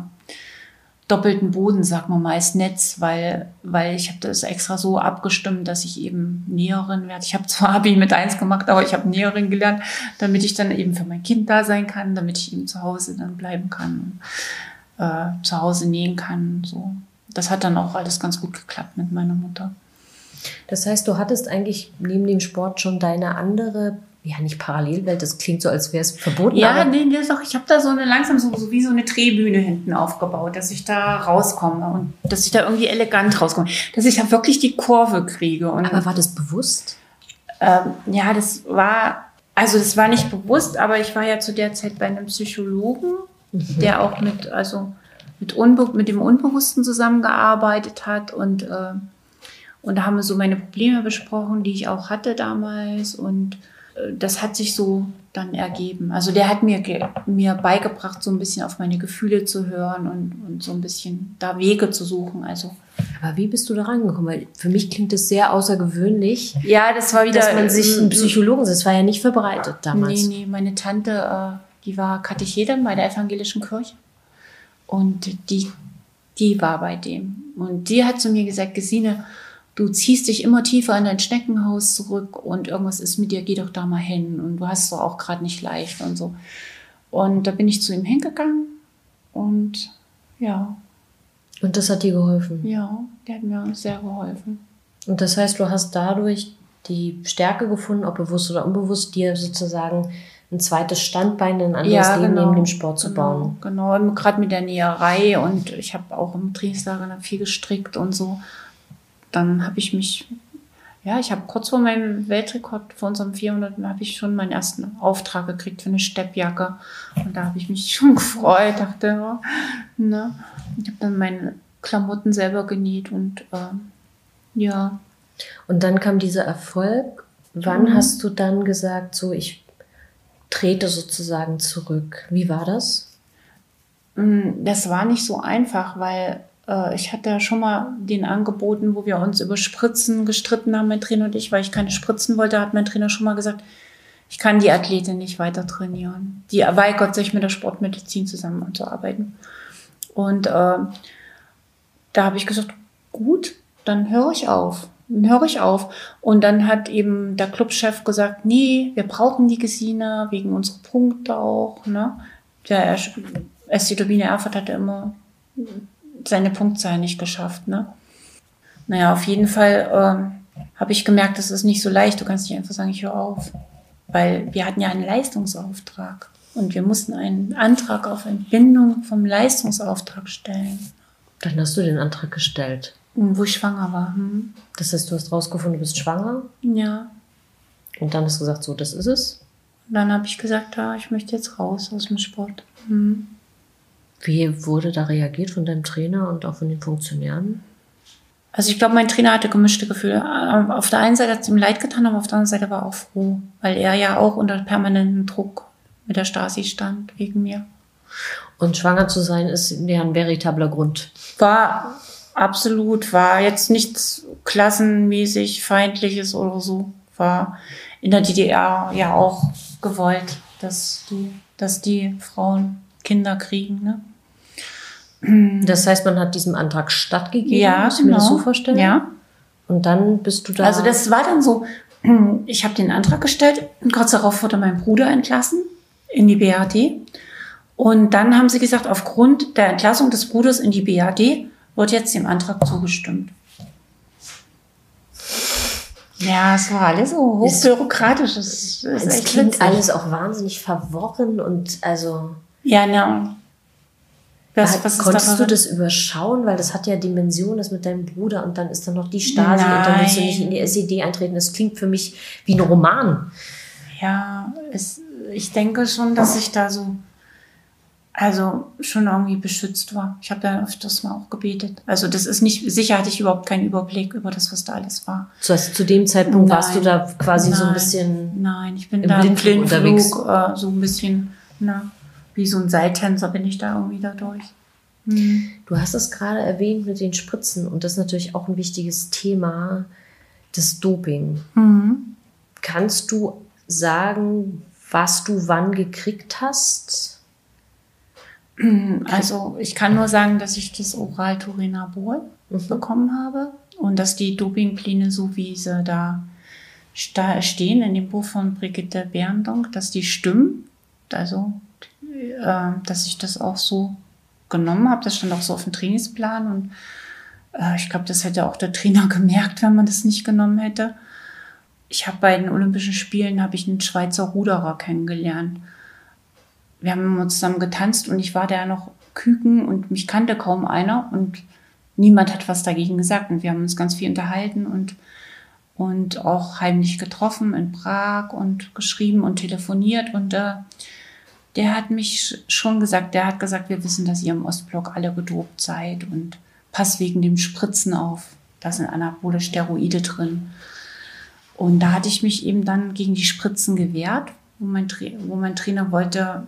doppelten Boden, sagen wir mal, als Netz, weil, weil ich habe das extra so abgestimmt, dass ich eben Näherin werde. Ich habe zwar *laughs* Abi mit eins gemacht, aber ich habe Näherin gelernt, damit ich dann eben für mein Kind da sein kann, damit ich eben zu Hause dann bleiben kann, äh, zu Hause nähen kann. So. Das hat dann auch alles ganz gut geklappt mit meiner Mutter. Das heißt, du hattest eigentlich neben dem Sport schon deine andere ja nicht Parallelwelt, das klingt so, als wäre es verboten. Ja, nee, nee, doch, ich habe da so eine langsam so, so wie so eine Drehbühne hinten aufgebaut, dass ich da rauskomme und dass ich da irgendwie elegant rauskomme, dass ich da wirklich die Kurve kriege. Und, aber war das bewusst? Ähm, ja, das war, also das war nicht bewusst, aber ich war ja zu der Zeit bei einem Psychologen, mhm. der auch mit, also mit, Unbe mit dem Unbewussten zusammengearbeitet hat und äh, und da haben wir so meine Probleme besprochen, die ich auch hatte damals und das hat sich so dann ergeben. Also der hat mir, mir beigebracht, so ein bisschen auf meine Gefühle zu hören und, und so ein bisschen da Wege zu suchen. Also aber wie bist du da rangekommen? Weil für mich klingt es sehr außergewöhnlich. Ja, das war wieder. Dass man sich einen Psychologen, das war ja nicht verbreitet damals. Nee, nee, meine Tante, äh, die war Katechetin bei der evangelischen Kirche. Und die, die war bei dem. Und die hat zu mir gesagt, Gesine, du ziehst dich immer tiefer in dein Schneckenhaus zurück und irgendwas ist mit dir, geh doch da mal hin und du hast es doch auch gerade nicht leicht und so. Und da bin ich zu ihm hingegangen und ja. Und das hat dir geholfen? Ja, der hat mir sehr geholfen. Und das heißt, du hast dadurch die Stärke gefunden, ob bewusst oder unbewusst, dir sozusagen ein zweites Standbein, ein anderes ja, Leben genau, neben dem Sport zu genau, bauen. Genau, gerade mit der Näherei und ich habe auch im Trainingslager viel gestrickt und so. Dann habe ich mich, ja, ich habe kurz vor meinem Weltrekord, vor unserem 400, habe ich schon meinen ersten Auftrag gekriegt für eine Steppjacke. Und da habe ich mich *laughs* schon gefreut, dachte, oh, ne. Ich habe dann meine Klamotten selber genäht und äh, ja. Und dann kam dieser Erfolg. Wann mhm. hast du dann gesagt, so ich trete sozusagen zurück. Wie war das? Mm, das war nicht so einfach, weil ich hatte ja schon mal den angeboten, wo wir uns über Spritzen gestritten haben, mein Trainer und ich, weil ich keine Spritzen wollte, hat mein Trainer schon mal gesagt, ich kann die Athletin nicht weiter trainieren. Die weigert sich mit der Sportmedizin zusammenzuarbeiten. Und äh, da habe ich gesagt, gut, dann höre ich auf dann höre ich auf. Und dann hat eben der Clubchef gesagt, nee, wir brauchen die Gesine wegen unserer Punkte auch. Ne? Der Turbine Erfurt hatte immer seine Punktzahl nicht geschafft. Ne? Naja, auf jeden Fall ähm, habe ich gemerkt, das ist nicht so leicht. Du kannst nicht einfach sagen, ich höre auf. Weil wir hatten ja einen Leistungsauftrag. Und wir mussten einen Antrag auf Entbindung vom Leistungsauftrag stellen. Dann hast du den Antrag gestellt. Wo ich schwanger war. Hm. Das heißt, du hast rausgefunden, du bist schwanger? Ja. Und dann hast du gesagt, so, das ist es? Und dann habe ich gesagt, ja, ich möchte jetzt raus aus dem Sport. Hm. Wie wurde da reagiert von deinem Trainer und auch von den Funktionären? Also ich glaube, mein Trainer hatte gemischte Gefühle. Auf der einen Seite hat es ihm leid getan, aber auf der anderen Seite war er auch froh, weil er ja auch unter permanentem Druck mit der Stasi stand, wegen mir. Und schwanger zu sein ist ja ein veritabler Grund. War absolut, war jetzt nichts klassenmäßig feindliches oder so, war in der DDR ja auch gewollt, dass die, dass die Frauen Kinder kriegen. Ne? Das heißt, man hat diesem Antrag stattgegeben, ja, muss ich genau. mir das so vorstellen? Ja. Und dann bist du da. Also das war dann so, *clears throat* ich habe den Antrag gestellt und kurz darauf wurde mein Bruder entlassen in die BAD. Und dann haben sie gesagt, aufgrund der Entlassung des Bruders in die BAD wird jetzt dem Antrag zugestimmt. Ja, es war alles so hochbürokratisch. Es, es, es klingt alles auch wahnsinnig verworren und also. Ja, na. Was, was konntest du das überschauen? Weil das hat ja Dimension, das mit deinem Bruder und dann ist da noch die Stasi Nein. und dann willst du nicht in die SED eintreten. Das klingt für mich wie ein Roman. Ja, es, ich denke schon, dass ich da so also schon irgendwie beschützt war. Ich habe da öfters mal auch gebetet. Also das ist nicht, sicher hatte ich überhaupt keinen Überblick über das, was da alles war. So, also zu dem Zeitpunkt nein, warst du da quasi nein, so ein bisschen. Nein, ich bin im da Blindflug im unterwegs. Äh, so ein bisschen, na, wie so ein Seiltänzer bin ich da irgendwie da durch. Mhm. Du hast es gerade erwähnt mit den Spritzen und das ist natürlich auch ein wichtiges Thema, das Doping. Mhm. Kannst du sagen, was du wann gekriegt hast? Also ich kann nur sagen, dass ich das Oral-Turinabol mhm. bekommen habe und dass die Dopingpläne, so wie sie da stehen in dem Buch von Brigitte Berndonk, dass die stimmen. Also, äh, dass ich das auch so genommen habe. Das stand auch so auf dem Trainingsplan und äh, ich glaube, das hätte auch der Trainer *laughs* gemerkt, wenn man das nicht genommen hätte. Ich habe bei den Olympischen Spielen habe ich einen Schweizer Ruderer kennengelernt wir haben immer zusammen getanzt und ich war da noch Küken und mich kannte kaum einer und niemand hat was dagegen gesagt und wir haben uns ganz viel unterhalten und und auch heimlich getroffen in Prag und geschrieben und telefoniert und äh, der hat mich schon gesagt, der hat gesagt, wir wissen, dass ihr im Ostblock alle gedopt seid und pass wegen dem Spritzen auf. Da sind anabole Steroide drin. Und da hatte ich mich eben dann gegen die Spritzen gewehrt, wo mein, Tra wo mein Trainer wollte,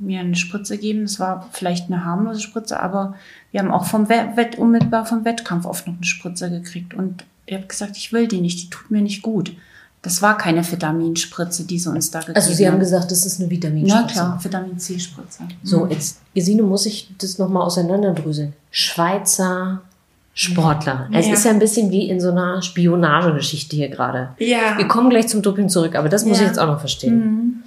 mir eine Spritze geben. Es war vielleicht eine harmlose Spritze, aber wir haben auch vom Wett, unmittelbar vom Wettkampf oft noch eine Spritze gekriegt. Und ich habe gesagt, ich will die nicht, die tut mir nicht gut. Das war keine Vitaminspritze, die sie uns da gegeben haben. Also Sie haben gesagt, das ist eine Vitaminspritze. Ja klar, Vitamin C-Spritze. So, mhm. jetzt, Gesine, muss ich das nochmal auseinanderdröseln. Schweizer Sportler. Es ist ja ein bisschen wie in so einer Spionagegeschichte hier gerade. Ja. Wir kommen gleich zum Doping zurück, aber das muss ja. ich jetzt auch noch verstehen. Mhm.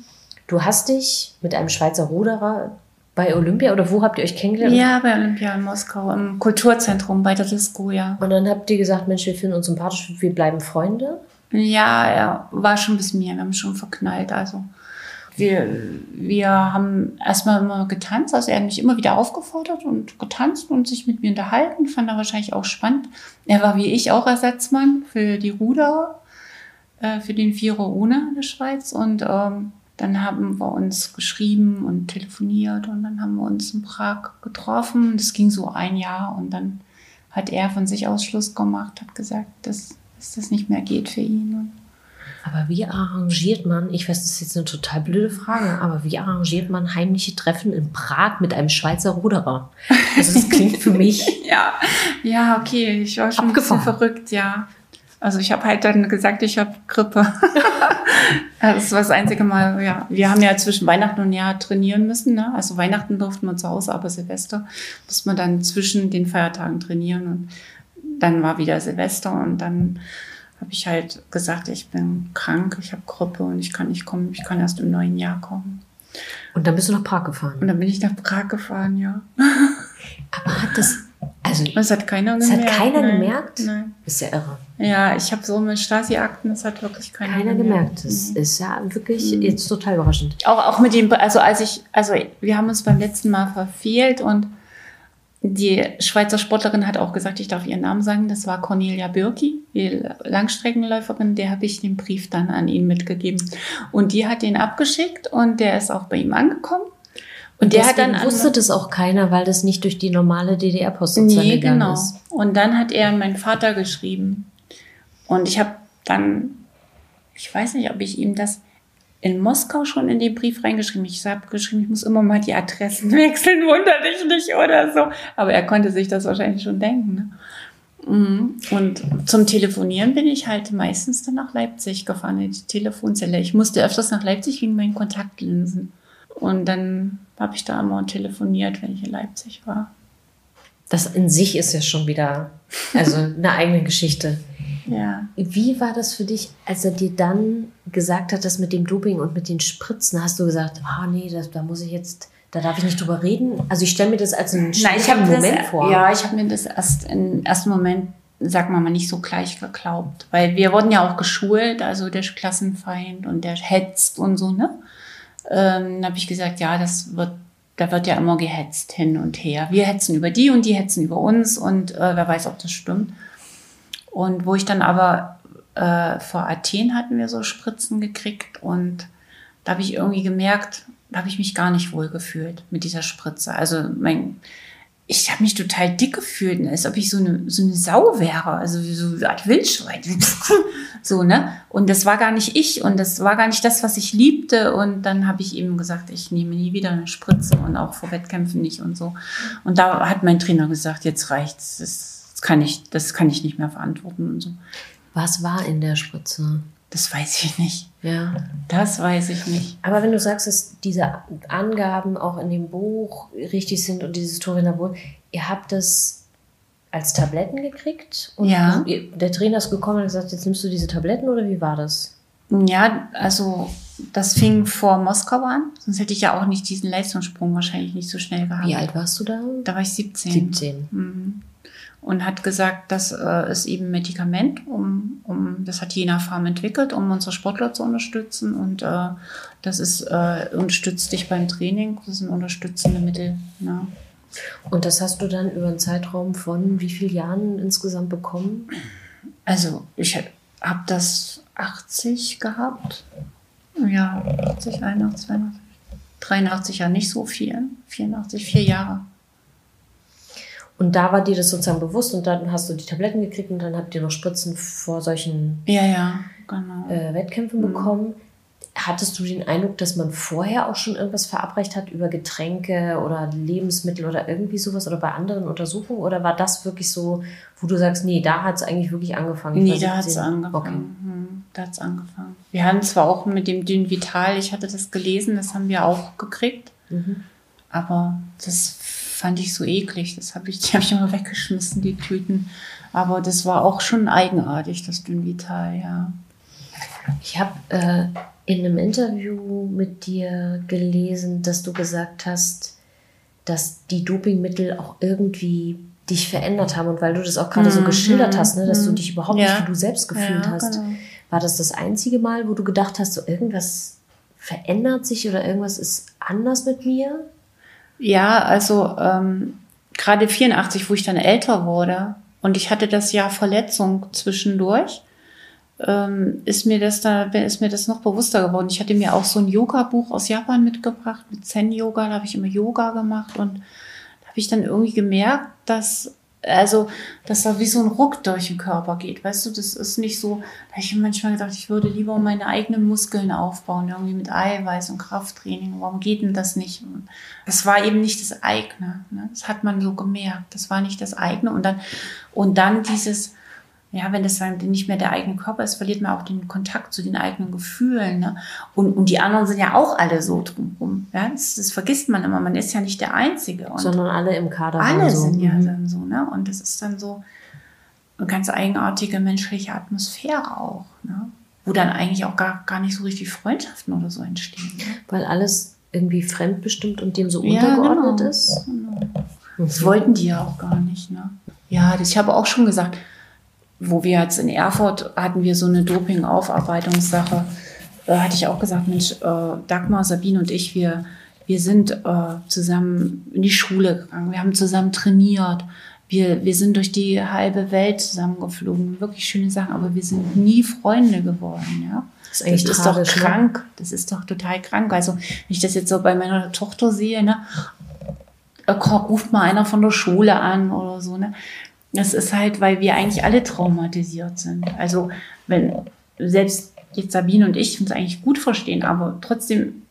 Du hast dich mit einem Schweizer Ruderer Bei Olympia oder wo habt ihr euch kennengelernt? Ja, bei Olympia in Moskau, im Kulturzentrum bei der Disco, ja. Und dann habt ihr gesagt, Mensch, wir finden uns sympathisch, wir bleiben Freunde? Ja, er war schon bis mir, wir haben schon verknallt, also. Wir, wir haben erstmal immer getanzt, also er hat mich immer wieder aufgefordert und getanzt und sich mit mir unterhalten, fand er wahrscheinlich auch spannend. Er war wie ich auch Ersatzmann für die Ruder, äh, für den Vierer ohne in der Schweiz und ähm, dann haben wir uns geschrieben und telefoniert und dann haben wir uns in Prag getroffen. Das ging so ein Jahr und dann hat er von sich aus Schluss gemacht, hat gesagt, dass, dass das nicht mehr geht für ihn. Aber wie arrangiert man, ich weiß, das ist jetzt eine total blöde Frage, aber wie arrangiert man heimliche Treffen in Prag mit einem Schweizer Ruderer? Also das klingt für mich. *laughs* ja, ja, okay, ich war schon abgefahren. ein bisschen verrückt, ja. Also ich habe halt dann gesagt, ich habe Grippe. *laughs* das war das einzige Mal, ja. Wir haben ja zwischen Weihnachten und Jahr trainieren müssen. Ne? Also Weihnachten durften wir zu Hause, aber Silvester musste man dann zwischen den Feiertagen trainieren. Und dann war wieder Silvester und dann habe ich halt gesagt, ich bin krank, ich habe Grippe und ich kann nicht kommen, ich kann erst im neuen Jahr kommen. Und dann bist du nach Prag gefahren? Und dann bin ich nach Prag gefahren, ja. Aber hat das, also. Das hat keiner das gemerkt. Das hat keiner Nein. gemerkt? Nein. Ist ja irre. Ja, ich habe so mit Stasi-Akten, das hat wirklich keiner, keiner gemerkt. gemerkt. Das mhm. ist ja wirklich mhm. jetzt total überraschend. Auch, auch mit dem, also als ich, also wir haben uns beim letzten Mal verfehlt und die Schweizer Sportlerin hat auch gesagt, ich darf ihren Namen sagen, das war Cornelia Birki, die Langstreckenläuferin, der habe ich den Brief dann an ihn mitgegeben. Und die hat den abgeschickt und der ist auch bei ihm angekommen. Und, und der hat dann wusste das auch keiner, weil das nicht durch die normale DDR-Post sozusagen nee, gegangen genau. ist. Und dann hat er meinen Vater geschrieben. Und ich habe dann, ich weiß nicht, ob ich ihm das in Moskau schon in den Brief reingeschrieben. Ich habe geschrieben, ich muss immer mal die Adressen *laughs* wechseln, wunder dich nicht oder so. Aber er konnte sich das wahrscheinlich schon denken. Ne? Mhm. Und zum Telefonieren bin ich halt meistens dann nach Leipzig gefahren, in die Telefonzelle. Ich musste öfters nach Leipzig wegen meinen Kontaktlinsen. Und dann habe ich da immer telefoniert, wenn ich in Leipzig war. Das in sich ist ja schon wieder also eine eigene Geschichte. Ja. Wie war das für dich, als er dir dann gesagt hat, das mit dem Doping und mit den Spritzen? Hast du gesagt, ah oh, nee, das, da muss ich jetzt, da darf ich nicht drüber reden? Also ich stelle mir das als einen schwierigen Moment das, vor. Ja, ich habe mir das erst im ersten Moment, sagen wir mal, nicht so gleich geglaubt. Weil wir wurden ja auch geschult, also der Klassenfeind und der hetzt und so, ne? Ähm, habe ich gesagt, ja, das wird da wird ja immer gehetzt hin und her. Wir hetzen über die und die hetzen über uns und äh, wer weiß, ob das stimmt. Und wo ich dann aber äh, vor Athen hatten wir so Spritzen gekriegt und da habe ich irgendwie gemerkt, da habe ich mich gar nicht wohl gefühlt mit dieser Spritze. Also mein, ich habe mich total dick gefühlt, als ob ich so eine, so eine Sau wäre, also so eine Art Wildschwein. *laughs* so, ne? Und das war gar nicht ich und das war gar nicht das, was ich liebte. Und dann habe ich eben gesagt, ich nehme nie wieder eine Spritze und auch vor Wettkämpfen nicht und so. Und da hat mein Trainer gesagt, jetzt reicht's. Das kann ich, das kann ich nicht mehr verantworten und so. Was war in der Spritze? Das weiß ich nicht. Ja. Das weiß ich nicht. Aber wenn du sagst, dass diese Angaben auch in dem Buch richtig sind und dieses Torinabol, ihr habt das als Tabletten gekriegt? Und ja. Der Trainer ist gekommen und gesagt, jetzt nimmst du diese Tabletten oder wie war das? Ja, also das fing vor Moskau an. Sonst hätte ich ja auch nicht diesen Leistungssprung wahrscheinlich nicht so schnell gehabt. Wie alt warst du da? Da war ich 17. 17. Mhm und hat gesagt, das äh, ist eben Medikament, um, um, das hat Jena Farm entwickelt, um unsere Sportler zu unterstützen und äh, das ist, äh, unterstützt dich beim Training, das sind unterstützende Mittel. Ja. Und das hast du dann über einen Zeitraum von wie vielen Jahren insgesamt bekommen? Also ich habe das 80 gehabt. Ja, 80, 81, 82, 83 ja nicht so viel. 84, vier Jahre. Und da war dir das sozusagen bewusst und dann hast du die Tabletten gekriegt und dann habt ihr noch Spritzen vor solchen ja, ja, genau. äh, Wettkämpfen mhm. bekommen. Hattest du den Eindruck, dass man vorher auch schon irgendwas verabreicht hat über Getränke oder Lebensmittel oder irgendwie sowas oder bei anderen Untersuchungen? Oder war das wirklich so, wo du sagst, nee, da hat es eigentlich wirklich angefangen? Nee, da hat es angefangen. Okay. Hm, da hat es angefangen. Wir haben zwar auch mit dem Dünn Vital, ich hatte das gelesen, das haben wir auch gekriegt. Mhm. Aber das fand ich so eklig. Das habe ich, *laughs* die habe ich immer weggeschmissen, die Tüten. Aber das war auch schon eigenartig, das Dünvital, ja. Ich habe äh, in einem Interview mit dir gelesen, dass du gesagt hast, dass die Dopingmittel auch irgendwie dich verändert haben und weil du das auch gerade so geschildert hast, ne, dass du dich überhaupt Mhm. Ja. nicht wie du selbst gefühlt Ja, hast. genau. War das das einzige Mal, wo du gedacht hast, so irgendwas verändert sich oder irgendwas ist anders mit mir? Ja, also ähm, gerade 84, wo ich dann älter wurde und ich hatte das Jahr Verletzung zwischendurch, ähm, ist mir das da ist mir das noch bewusster geworden. Ich hatte mir auch so ein Yoga-Buch aus Japan mitgebracht mit Zen-Yoga. Da habe ich immer Yoga gemacht und da habe ich dann irgendwie gemerkt, dass also, dass da wie so ein Ruck durch den Körper geht. Weißt du, das ist nicht so, da habe ich manchmal gedacht, ich würde lieber meine eigenen Muskeln aufbauen, irgendwie mit Eiweiß und Krafttraining. Warum geht denn das nicht? Das war eben nicht das eigene. Ne? Das hat man so gemerkt. Das war nicht das eigene. Und dann, und dann dieses, ja, wenn das dann nicht mehr der eigene Körper ist, verliert man auch den Kontakt zu den eigenen Gefühlen. Ne? Und, und die anderen sind ja auch alle so drumherum. Ja? Das, das vergisst man immer. Man ist ja nicht der Einzige. Und Sondern alle im Kader alle so. sind ja Mhm. dann so, ne? Und das ist dann so eine ganz eigenartige menschliche Atmosphäre auch, ne? Wo dann eigentlich auch gar, gar nicht so richtig Freundschaften oder so entstehen. Ne? Weil alles irgendwie fremdbestimmt und dem so Ja, untergeordnet genau. ist. Genau. Das wollten die ja auch gar nicht, ne? Ja, das, ich habe auch schon gesagt, wo wir jetzt in Erfurt hatten wir so eine Doping-Aufarbeitungssache, äh, hatte ich auch gesagt, Mensch, äh, Dagmar, Sabine und ich, wir, wir sind äh, zusammen in die Schule gegangen, wir haben zusammen trainiert, wir, wir sind durch die halbe Welt zusammengeflogen, wirklich schöne Sachen, aber wir sind nie Freunde geworden, ja. Das ist eigentlich das ist doch ne? krank. Das ist doch total krank. Also, wenn ich das jetzt so bei meiner Tochter sehe, ne, äh, ruft mal einer von der Schule an oder so, ne? Das ist halt, weil wir eigentlich alle traumatisiert sind. Also, wenn selbst jetzt Sabine und ich uns eigentlich gut verstehen, aber trotzdem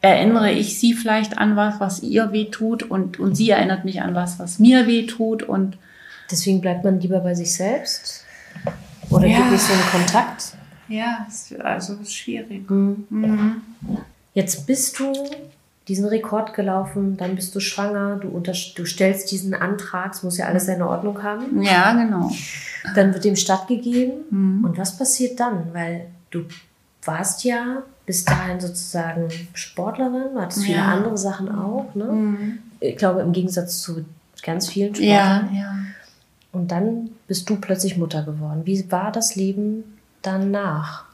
erinnere ich sie vielleicht an was, was ihr weh tut und, und sie erinnert mich an was, was mir weh tut und Deswegen bleibt man lieber bei sich selbst. Oder Ja. gibt es so einen Kontakt? ja, also ist schwierig. Mhm. Mhm. Jetzt bist du diesen Rekord gelaufen, dann bist du schwanger, du, du stellst diesen Antrag, es muss ja alles seine Ordnung haben. Ja, genau. Dann wird dem stattgegeben. Mhm. Und was passiert dann? Weil du warst ja bis dahin sozusagen Sportlerin, du hattest viele Ja. andere Sachen auch. Ne? Mhm. Ich glaube, im Gegensatz zu ganz vielen Ja, Sportlern. ja. Und dann bist du plötzlich Mutter geworden. Wie war das Leben danach?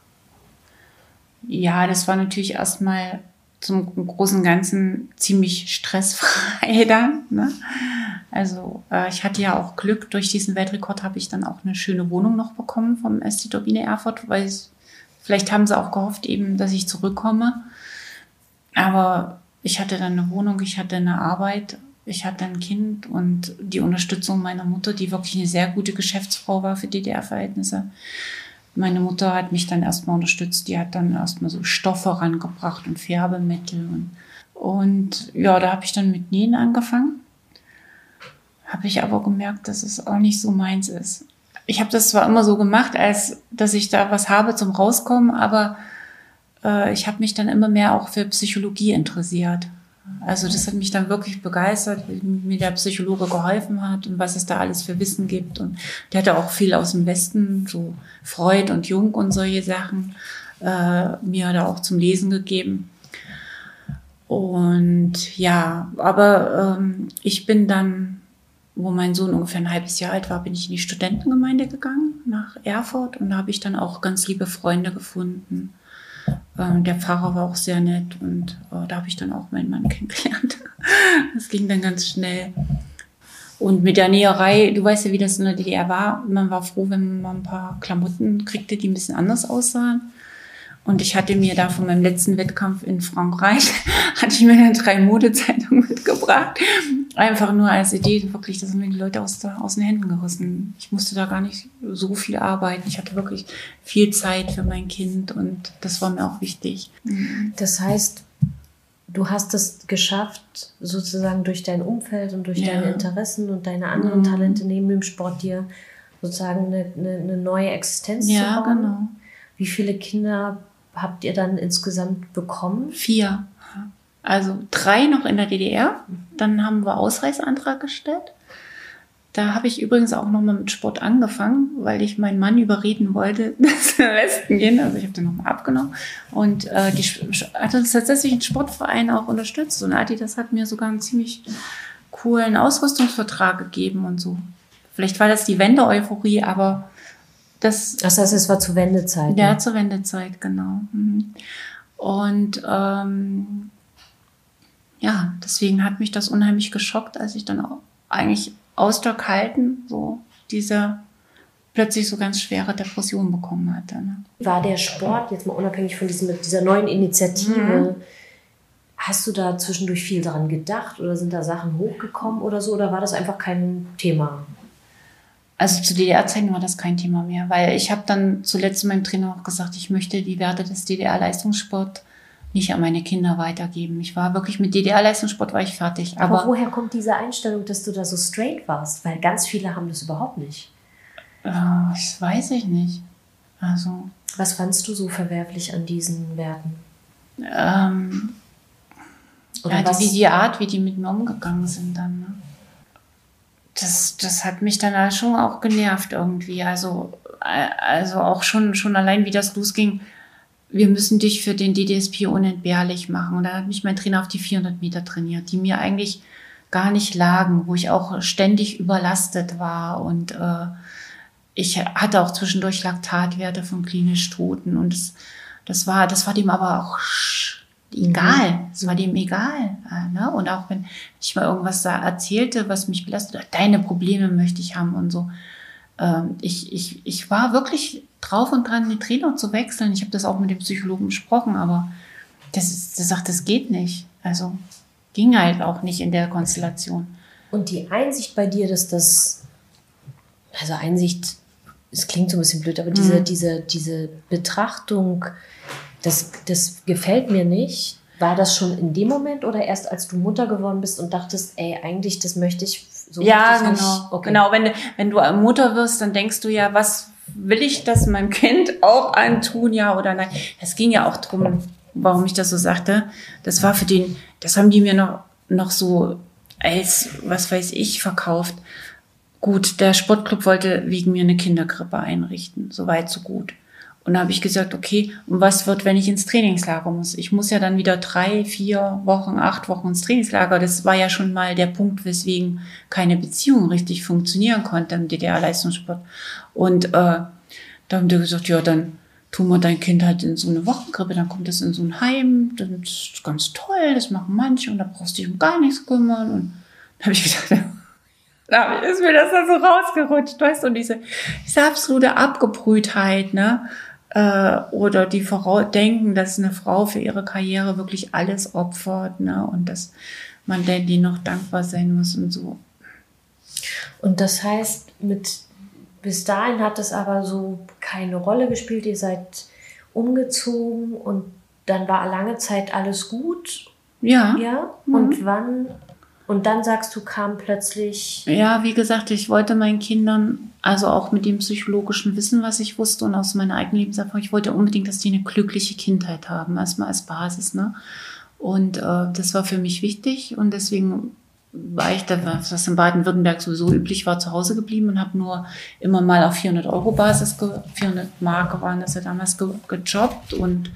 Ja, das war natürlich erstmal zum großen Ganzen ziemlich stressfrei *laughs* dann. Ne? Also äh, ich hatte ja auch Glück, durch diesen Weltrekord habe ich dann auch eine schöne Wohnung noch bekommen vom ST Turbine Erfurt, weil es, vielleicht haben sie auch gehofft eben, dass ich zurückkomme. Aber ich hatte dann eine Wohnung, ich hatte eine Arbeit, ich hatte ein Kind und die Unterstützung meiner Mutter, die wirklich eine sehr gute Geschäftsfrau war für DDR-Verhältnisse. Meine Mutter hat mich dann erstmal unterstützt. Die hat dann erstmal so Stoffe rangebracht und Färbemittel. Und, und ja, da habe ich dann mit Nähen angefangen. Habe ich aber gemerkt, dass es auch nicht so meins ist. Ich habe das zwar immer so gemacht, als dass ich da was habe zum Rauskommen, aber äh, ich habe mich dann immer mehr auch für Psychologie interessiert. Also das hat mich dann wirklich begeistert, wie mir der Psychologe geholfen hat und was es da alles für Wissen gibt. Und der hatte auch viel aus dem Westen, so Freud und Jung und solche Sachen, äh, mir da auch zum Lesen gegeben. Und ja, aber ähm, ich bin dann, wo mein Sohn ungefähr ein halbes Jahr alt war, bin ich in die Studentengemeinde gegangen nach Erfurt und da habe ich dann auch ganz liebe Freunde gefunden. Ähm, der Pfarrer war auch sehr nett und äh, da habe ich dann auch meinen Mann *laughs* kennengelernt. Das ging dann ganz schnell. Und mit der Näherei, du weißt ja, wie das in der DDR war. Man war froh, wenn man ein paar Klamotten kriegte, die ein bisschen anders aussahen. Und ich hatte mir da von meinem letzten Wettkampf in Frankreich, *laughs* hatte ich mir dann drei Modezeitungen mitgebracht. Einfach nur als Idee, wirklich, das haben mir die Leute aus, aus den Händen gerissen. Ich musste da gar nicht so viel arbeiten. Ich hatte wirklich viel Zeit für mein Kind und das war mir auch wichtig. Das heißt, du hast es geschafft, sozusagen durch dein Umfeld und durch Ja. deine Interessen und deine anderen Mhm. Talente neben dem Sport dir sozusagen eine, eine, eine neue Existenz zu Ja, bauen. genau. Wie viele Kinder habt ihr dann insgesamt bekommen? Vier. Also drei noch in der DDR. Dann haben wir Ausreiseantrag gestellt. Da habe ich übrigens auch nochmal mit Sport angefangen, weil ich meinen Mann überreden wollte, *laughs* dass wir Westen gehen. Also ich habe den nochmal abgenommen. Und äh, die hat uns tatsächlich einen Sportverein auch unterstützt. Und Adidas hat mir sogar einen ziemlich coolen Ausrüstungsvertrag gegeben und so. Vielleicht war das die Wende-Euphorie, aber das. Das heißt, es war zur Wendezeit. Ja, ne? zur Wendezeit, genau. Mhm. Und ähm, ja, deswegen hat mich das unheimlich geschockt, als ich dann auch eigentlich Ausdruck halten, so diese plötzlich so ganz schwere Depression bekommen hatte. Ne? War der Sport, jetzt mal unabhängig von diesem, dieser neuen Initiative, mhm. hast du da zwischendurch viel daran gedacht oder sind da Sachen hochgekommen oder so oder war das einfach kein Thema? Also zu DDR-Zeiten war das kein Thema mehr, weil ich habe dann zuletzt meinem Trainer auch gesagt, ich möchte die Werte des DDR-Leistungssport nicht an meine Kinder weitergeben. Ich war wirklich mit DDR-Leistungssport war ich fertig. Aber, aber, woher kommt diese Einstellung, dass du da so straight warst? Weil ganz viele haben das überhaupt nicht. Äh, das weiß ich nicht. Also. Was fandst du so verwerflich an diesen Werten? Ähm, Oder ja, was? Die, die Art, wie die mit mir umgegangen sind dann. Ne? Das, das hat mich dann schon auch genervt irgendwie. Also, äh, also auch schon, schon allein, wie das losging wir müssen dich für den DDSP unentbehrlich machen. Und da hat mich mein Trainer auf die 400 Meter trainiert, die mir eigentlich gar nicht lagen, wo ich auch ständig überlastet war und äh, ich hatte auch zwischendurch Laktatwerte von klinisch Toten und das, das war, das war dem aber auch egal. Es war dem egal. Äh, ne? Und auch wenn ich mal irgendwas da erzählte, was mich belastet, deine Probleme möchte ich haben und so. Ähm, ich, ich, ich war wirklich drauf und dran, den Trainer zu wechseln. Ich habe das auch mit dem Psychologen besprochen, aber das, ist, der sagt, das geht nicht. Also ging halt auch nicht in der Konstellation. Und die Einsicht bei dir, dass das, also Einsicht, es klingt so ein bisschen blöd, aber diese, mhm. diese, diese Betrachtung, das, das gefällt mir nicht. War das schon in dem Moment oder erst als du Mutter geworden bist und dachtest, ey, eigentlich, das möchte ich so? Ja, genau. Okay. Genau, wenn, wenn du Mutter wirst, dann denkst du ja, was will ich das meinem Kind auch antun, ja oder nein? Es ging ja auch drum, warum ich das so sagte. Das war für den, das haben die mir noch, noch so als, was weiß ich, verkauft. Gut, der Sportclub wollte wegen mir eine Kinderkrippe einrichten. So weit, so gut. Und da habe ich gesagt, okay, und was wird, wenn ich ins Trainingslager muss? Ich muss ja dann wieder drei, vier Wochen, acht Wochen ins Trainingslager. Das war ja schon mal der Punkt, weswegen keine Beziehung richtig funktionieren konnte im DDR-Leistungssport. Und äh, da haben die gesagt, ja, dann tun wir dein Kind halt in so eine Wochenkrippe, dann kommt das in so ein Heim, das ist ganz toll, das machen manche und da brauchst du dich um gar nichts kümmern. Und da habe ich gedacht, *laughs* da ist mir das dann so rausgerutscht, weißt du, und diese, diese absolute Abgebrühtheit, ne? Äh, oder die denken, dass eine Frau für ihre Karriere wirklich alles opfert ne? und dass man denn die noch dankbar sein muss und so. Und das heißt, mit bis dahin hat das aber so keine Rolle gespielt. Ihr seid umgezogen und dann war lange Zeit alles gut. Ja. Ja. Mhm. Und wann und dann sagst du, kam plötzlich. Ja, wie gesagt, ich wollte meinen Kindern, also auch mit dem psychologischen Wissen, was ich wusste und aus meiner eigenen Lebenserfahrung, ich wollte unbedingt, dass die eine glückliche Kindheit haben, erstmal als Basis. Ne? Und äh, das war für mich wichtig und deswegen war ich da, was in Baden-Württemberg sowieso üblich war, zu Hause geblieben und habe nur immer mal auf 400 Euro Basis, 400 Mark waren das ja damals ge gejobbt und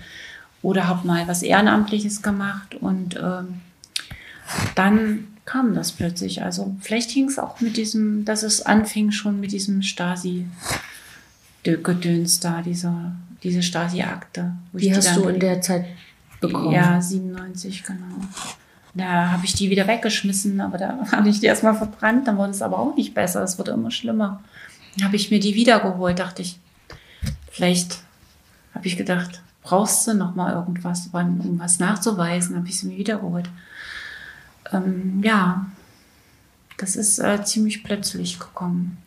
oder habe mal was Ehrenamtliches gemacht und ähm, dann kam das plötzlich. Also vielleicht hing es auch mit diesem, dass es anfing schon mit diesem Stasi-Gedöns da, dieser, diese Stasi-Akte. Wie hast du in der Zeit bekommen? Ja, 97, genau. Da habe ich die wieder weggeschmissen, aber da *laughs* habe ich die erstmal verbrannt, dann wurde es aber auch nicht besser, es wurde immer schlimmer. Dann habe ich mir die wiedergeholt, dachte ich, vielleicht habe ich gedacht, brauchst du noch mal irgendwas, um was nachzuweisen, habe ich sie mir wiedergeholt ähm, ja, das ist äh, ziemlich plötzlich gekommen.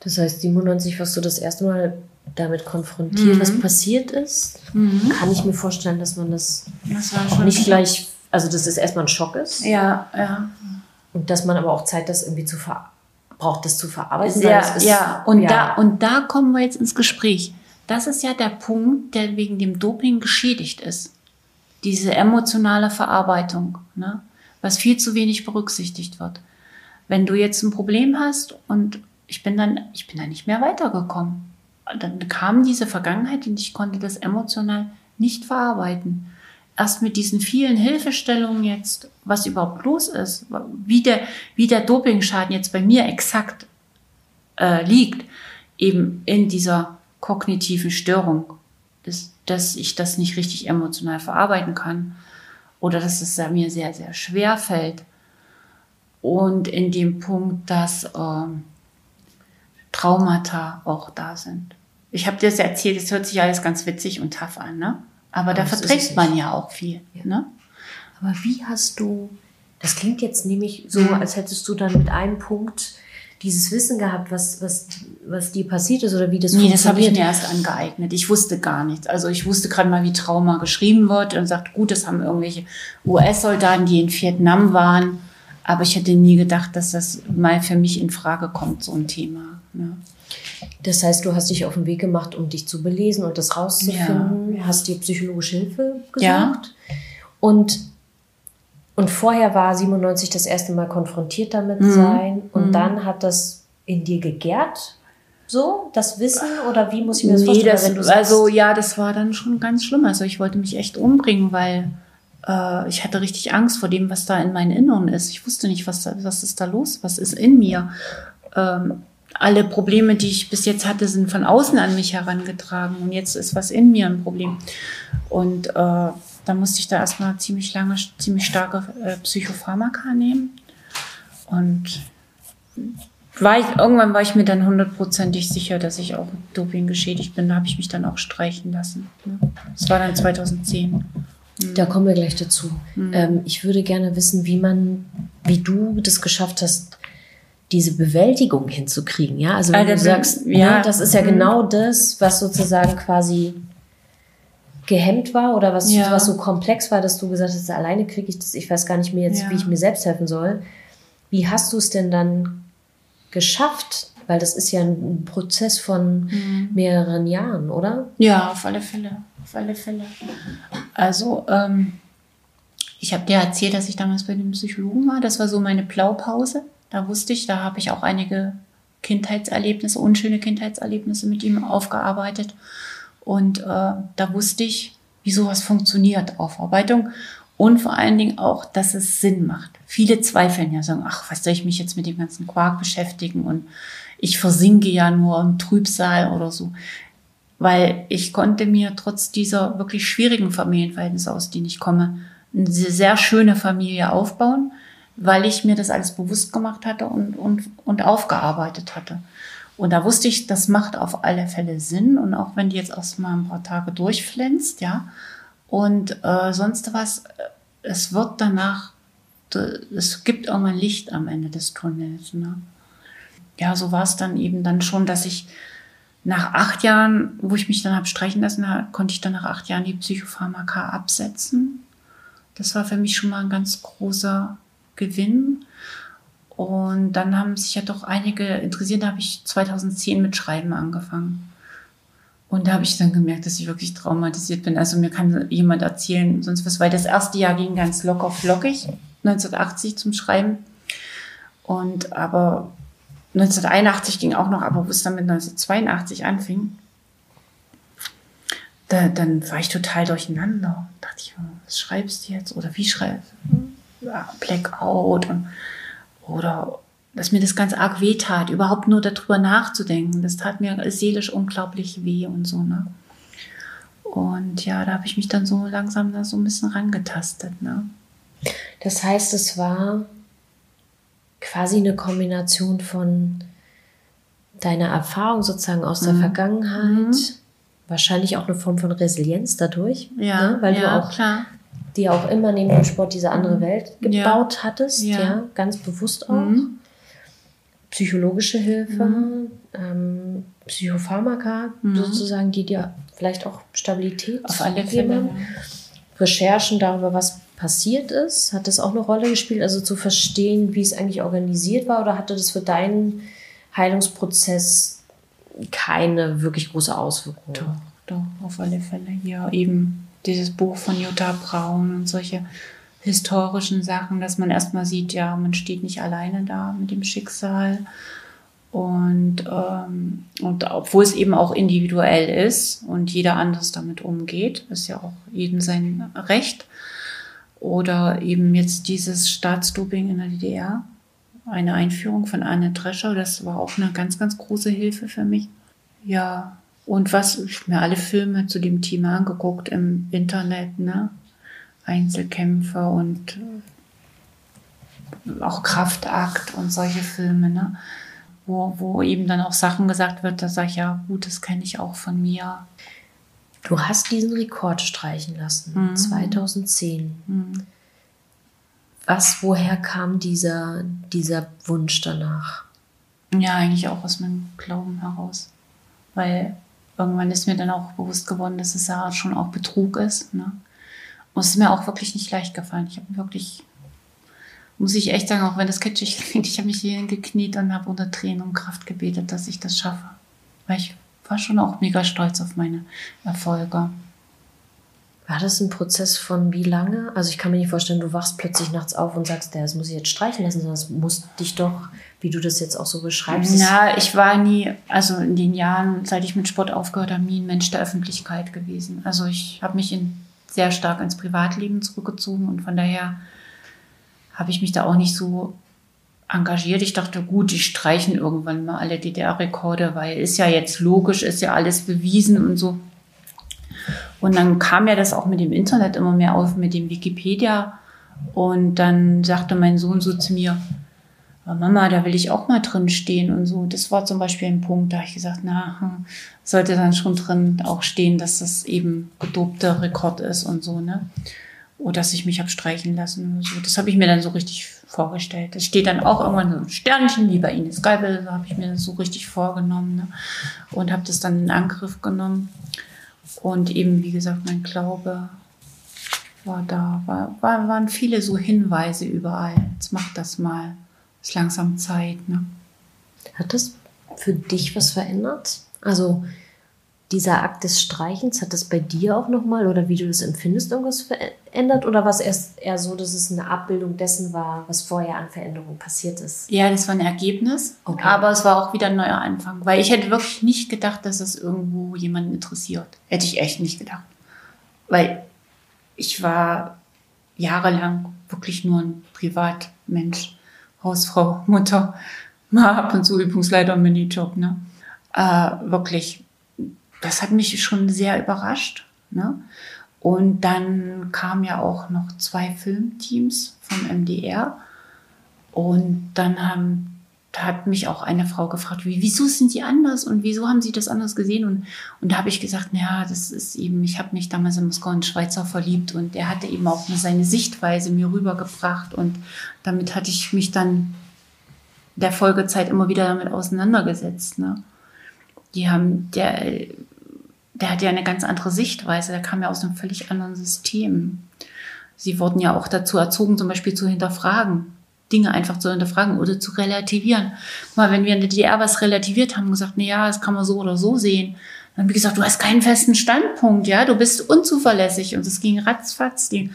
Das heißt, 97 warst du das erste Mal damit konfrontiert, mhm. was passiert ist. Mhm. Kann ich mir vorstellen, dass man das, das nicht gleich, also dass es erstmal ein Schock ist. Ja, ja. Und dass man aber auch Zeit das irgendwie zu ver braucht, das zu verarbeiten. Ja, ist, ja. Und, ja. Da, und da kommen wir jetzt ins Gespräch. Das ist ja der Punkt, der wegen dem Doping geschädigt ist. Diese emotionale Verarbeitung. Ne? Was viel zu wenig berücksichtigt wird. wenn du jetzt ein Problem hast und ich bin dann, ich bin dann nicht mehr weitergekommen. Dann kam diese Vergangenheit und ich konnte das emotional nicht verarbeiten. Erst mit diesen vielen Hilfestellungen jetzt, was überhaupt los ist, wie der, wie der Dopingschaden jetzt bei mir exakt äh, liegt, eben in dieser kognitiven Störung, dass, dass ich das nicht richtig emotional verarbeiten kann oder dass es mir sehr, sehr schwer fällt, und in dem Punkt, dass äh, Traumata auch da sind. Ich habe dir das erzählt, es hört sich alles ganz witzig und tough an, ne? Aber, Aber da verträgt man ja auch viel. Ja. Ne? Aber wie hast du, das klingt jetzt nämlich so, mhm. als hättest du dann mit einem Punkt dieses Wissen gehabt, was, was, was dir passiert ist oder wie das nee, funktioniert? Nee, das habe ich mir erst angeeignet. Ich wusste gar nichts. Also ich wusste gerade mal, wie Trauma geschrieben wird und sagt, gut, das haben irgendwelche US-Soldaten, die in Vietnam waren, aber ich hätte nie gedacht, dass das mal für mich in Frage kommt, so ein Thema. Ne? Das heißt, du hast dich auf den Weg gemacht, um dich zu belesen und das rauszufinden, ja. hast dir psychologische Hilfe gesucht. Ja. Und, und vorher war 97 das erste Mal konfrontiert damit mhm. sein und mhm. dann hat das in dir gegärt, so, das Wissen oder wie muss ich mir das nee, vorstellen? Das, wenn du also ja, das war dann schon ganz schlimm. Also ich wollte mich echt umbringen, weil äh, ich hatte richtig Angst vor dem, was da in meinem Inneren ist. Ich wusste nicht, was, da, was ist da los, was ist in mir. Ähm, alle Probleme, die ich bis jetzt hatte, sind von außen an mich herangetragen und jetzt ist was in mir ein Problem. Und äh, da musste ich da erstmal ziemlich lange, ziemlich starke äh, Psychopharmaka nehmen. Und war ich, irgendwann war ich mir dann hundertprozentig sicher, dass ich auch Doping geschädigt bin. Da habe ich mich dann auch streichen lassen. Das war dann 2010. Da kommen wir gleich dazu. Mhm. Ähm, ich würde gerne wissen, wie man, wie du das geschafft hast, diese Bewältigung hinzukriegen. Ja, also wenn also, du sagst, ja, ja, das ist ja mhm. genau das, was sozusagen quasi gehemmt war oder was, ja. was so komplex war, dass du gesagt hast, alleine kriege ich das, ich weiß gar nicht mehr jetzt, ja. wie ich mir selbst helfen soll. Wie hast du es denn dann geschafft? Weil das ist ja ein Prozess von mhm. mehreren Jahren, oder? Ja, auf alle Fälle auf alle Fälle. Also, ähm, ich habe dir erzählt, dass ich damals bei dem Psychologen war. Das war so meine Blaupause. Da wusste ich, da habe ich auch einige Kindheitserlebnisse, unschöne Kindheitserlebnisse mit ihm aufgearbeitet. Und äh, da wusste ich, wie sowas funktioniert, Aufarbeitung. Und vor allen Dingen auch, dass es Sinn macht. Viele zweifeln ja, sagen, ach, was soll ich mich jetzt mit dem ganzen Quark beschäftigen und ich versinke ja nur im Trübsal oder so weil ich konnte mir trotz dieser wirklich schwierigen Familienverhältnisse, aus denen ich komme, eine sehr schöne Familie aufbauen, weil ich mir das alles bewusst gemacht hatte und, und, und aufgearbeitet hatte. Und da wusste ich, das macht auf alle Fälle Sinn. Und auch wenn die jetzt erst mal ein paar Tage durchflänzt, ja, und äh, sonst was, es wird danach, es gibt irgendwann Licht am Ende des Tunnels. Ne? Ja, so war es dann eben dann schon, dass ich nach acht Jahren, wo ich mich dann habe streichen lassen, konnte ich dann nach acht Jahren die Psychopharmaka absetzen. Das war für mich schon mal ein ganz großer Gewinn. Und dann haben sich ja doch einige interessiert. Da habe ich 2010 mit Schreiben angefangen. Und da habe ich dann gemerkt, dass ich wirklich traumatisiert bin. Also mir kann jemand erzählen, sonst was, weil das erste Jahr ging ganz locker flockig, 1980 zum Schreiben. Und aber 1981 ging auch noch, aber wo es dann mit 1982 anfing, da, dann war ich total durcheinander. Da dachte ich, was schreibst du jetzt? Oder wie schreibst du? Ja, Blackout und, oder dass mir das ganz arg weh tat, überhaupt nur darüber nachzudenken. Das tat mir seelisch unglaublich weh und so, ne? Und ja, da habe ich mich dann so langsam da so ein bisschen rangetastet, ne? Das heißt, es war quasi eine Kombination von deiner Erfahrung sozusagen aus der mhm. Vergangenheit, mhm. wahrscheinlich auch eine Form von Resilienz dadurch, ja, ne? weil ja, du auch klar. Dir auch immer neben dem Sport diese andere. Welt gebaut ja. hattest, ja. ja. ganz bewusst auch. Mhm. Psychologische Hilfe, mhm. ähm, Psychopharmaka mhm. sozusagen, die dir vielleicht auch Stabilität auf alle Fälle. Recherchen darüber, was passiert ist? Hat das auch eine Rolle gespielt, also zu verstehen, wie es eigentlich organisiert war? Oder hatte das für deinen Heilungsprozess keine wirklich große Auswirkung? Doch, doch, auf alle Fälle. Ja, eben dieses Buch von Jutta Braun und solche historischen Sachen, dass man erstmal sieht, ja, man steht nicht alleine da mit dem Schicksal. Und, ähm, und obwohl es eben auch individuell ist und jeder anders damit umgeht, ist ja auch jedem sein Recht. Oder eben jetzt dieses Staatsdoping in der DDR, eine Einführung von Anne Drescher, das war auch eine ganz, ganz große Hilfe für mich. Ja, und was, ich mir alle Filme zu dem Thema angeguckt im Internet, ne? Einzelkämpfer und äh, auch Kraftakt und solche Filme, ne? Wo, wo eben dann auch Sachen gesagt wird, da sage ich, ja gut, das kenne ich auch von mir. Du hast diesen Rekord streichen lassen, mhm. 2010. Mhm. Was, woher kam dieser, dieser Wunsch danach? Ja, eigentlich auch aus meinem Glauben heraus. Weil irgendwann ist mir dann auch bewusst geworden, dass es ja schon auch Betrug ist. Ne? Und es ist mir auch wirklich nicht leicht gefallen. Ich habe wirklich, muss ich echt sagen, auch wenn das kitschig *laughs* klingt, ich habe mich hier gekniet und habe unter Tränen und Kraft gebetet, dass ich das schaffe. Weil ich war schon auch mega stolz auf meine Erfolge. War das ein Prozess von wie lange? Also ich kann mir nicht vorstellen, du wachst plötzlich nachts auf und sagst, das muss ich jetzt streichen lassen, sondern es muss dich doch, wie du das jetzt auch so beschreibst. Na, ich war nie, also in den Jahren, seit ich mit Sport aufgehört habe, nie ein Mensch der Öffentlichkeit gewesen. Also ich habe mich in, sehr stark ins Privatleben zurückgezogen und von daher habe ich mich da auch nicht so engagiert. Ich dachte, gut, die streichen irgendwann mal alle DDR-Rekorde, weil ist ja jetzt logisch, ist ja alles bewiesen und so. Und dann kam ja das auch mit dem Internet immer mehr auf, mit dem Wikipedia. Und dann sagte mein Sohn so zu mir, Mama, da will ich auch mal drin stehen und so. Das war zum Beispiel ein Punkt, da habe ich gesagt, na, hm, sollte dann schon drin auch stehen, dass das eben gedobter Rekord ist und so, ne? Oder dass ich mich habe streichen lassen und so. Das habe ich mir dann so richtig vorgestellt. Das steht dann auch irgendwann so ein Sternchen, wie bei Ines Geibel, da habe ich mir das so richtig vorgenommen ne? und habe das dann in Angriff genommen. Und eben, wie gesagt, mein Glaube war da, war, war, waren viele so Hinweise überall. Jetzt mach das mal. Ist langsam Zeit. Ne? Hat das für dich was verändert? Also dieser Akt des Streichens, hat das bei dir auch nochmal oder wie du das empfindest, irgendwas verändert? Oder war es erst eher so, dass es eine Abbildung dessen war, was vorher an Veränderungen passiert ist? Ja, das war ein Ergebnis, okay. aber es war auch wieder ein neuer Anfang, weil ich hätte wirklich nicht gedacht, dass es irgendwo jemanden interessiert. Hätte ich echt nicht gedacht. Weil ich war jahrelang wirklich nur ein Privatmensch, Hausfrau, Mutter, *laughs* mal ab und zu Übungsleiter im Minijob, ne? Äh, wirklich das hat mich schon sehr überrascht. Ne? Und dann kamen ja auch noch zwei Filmteams vom MDR. Und dann haben, hat mich auch eine Frau gefragt, wie, wieso sind die anders und wieso haben sie das anders gesehen? Und, und da habe ich gesagt, naja, das ist eben, ich habe mich damals in Moskau in Schweizer verliebt und er hatte eben auch seine Sichtweise mir rübergebracht. Und damit hatte ich mich dann der Folgezeit immer wieder damit auseinandergesetzt. Ne? Die haben, der, der hat ja eine ganz andere Sichtweise, der kam ja aus einem völlig anderen System. Sie wurden ja auch dazu erzogen, zum Beispiel zu hinterfragen, Dinge einfach zu hinterfragen oder zu relativieren. Guck mal, wenn wir in der DDR was relativiert haben, gesagt, na ja, das kann man so oder so sehen, dann haben wir gesagt, du hast keinen festen Standpunkt, ja, du bist unzuverlässig und es ging ratzfatz. Die,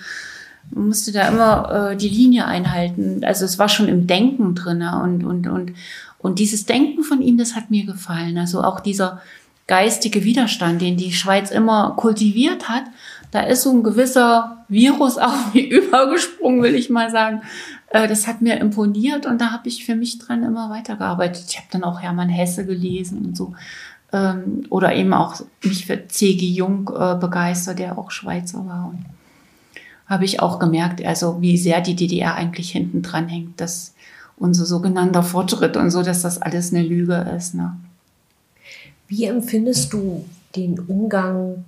man musste da immer äh, die Linie einhalten. Also es war schon im Denken drin und, und, und, und dieses Denken von ihm, das hat mir gefallen. Also auch dieser, geistige Widerstand, den die Schweiz immer kultiviert hat, da ist so ein gewisser Virus *laughs* auch übergesprungen, will ich mal sagen. Äh, das hat mir imponiert und da habe ich für mich dran immer weitergearbeitet. Ich habe dann auch Hermann Hesse gelesen und so. Ähm, oder eben auch mich für C.G. Jung äh, begeistert, der auch Schweizer war. Und habe ich auch gemerkt, also wie sehr die DDR eigentlich hinten dran hängt, dass unser sogenannter Fortschritt und so, dass das alles eine Lüge ist. Ne? Wie empfindest du den Umgang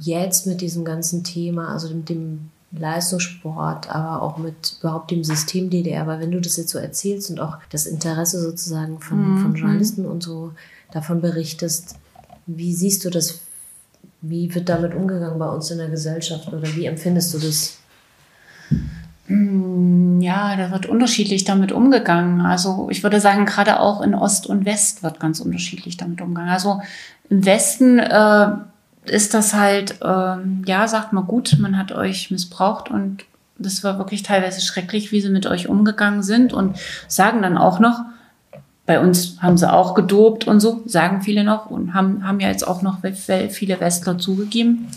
jetzt mit diesem ganzen Thema, also mit dem Leistungssport, aber auch mit überhaupt dem System DDR? Weil wenn du das jetzt so erzählst und auch das Interesse sozusagen von, mhm. von Journalisten und so davon berichtest, wie siehst du das? Wie wird damit umgegangen bei uns in der Gesellschaft oder wie empfindest du das? Mm, ja, da wird unterschiedlich damit umgegangen. Also ich würde sagen, gerade auch in Ost und West wird ganz unterschiedlich damit umgegangen. Also im Westen äh, ist das halt, äh, ja, sagt man gut, man hat euch missbraucht und das war wirklich teilweise schrecklich, wie sie mit euch umgegangen sind und sagen dann auch noch, bei uns haben sie auch gedopt und so, sagen viele noch und haben, haben ja jetzt auch noch viele Westler zugegeben.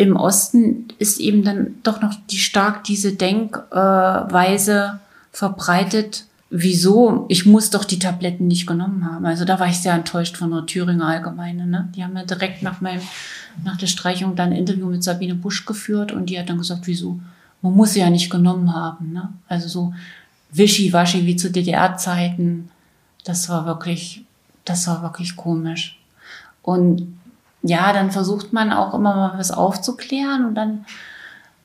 Im Osten ist eben dann doch noch die stark diese Denkweise verbreitet, wieso, ich muss doch die Tabletten nicht genommen haben. Also da war ich sehr enttäuscht von der Thüringer Allgemeine. Ne? Die haben ja direkt nach meinem, nach der Streichung dann ein Interview mit Sabine Busch geführt und die hat dann gesagt, wieso? Man muss sie ja nicht genommen haben. Ne? Also so wischiwaschi wie zu DDR-Zeiten. Das war wirklich, das war wirklich komisch. Und ja, dann versucht man auch immer mal was aufzuklären und dann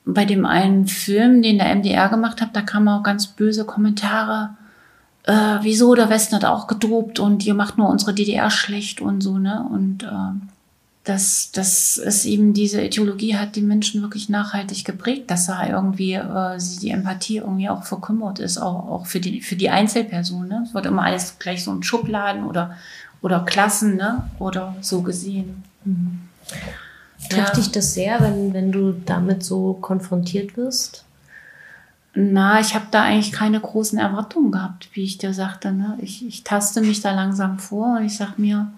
bei dem einen Film, den der MDR gemacht hat, da kamen auch ganz böse Kommentare äh, wieso der Westen hat auch gedopt und ihr macht nur unsere DDR schlecht und so, ne? Und äh, dass, dass es eben diese Ideologie hat die Menschen wirklich nachhaltig geprägt, dass da irgendwie äh, die Empathie irgendwie auch verkümmert ist, auch, auch für, die, für die Einzelperson. Ne? Es wird immer alles gleich so in Schubladen oder, oder Klassen ne? oder so gesehen. Mhm. Trifft ja. dich das sehr, wenn, wenn du damit so konfrontiert wirst? Na, ich habe da eigentlich keine großen Erwartungen gehabt, wie ich dir sagte. Ne? Ich, ich taste mich da langsam vor und ich sag mir,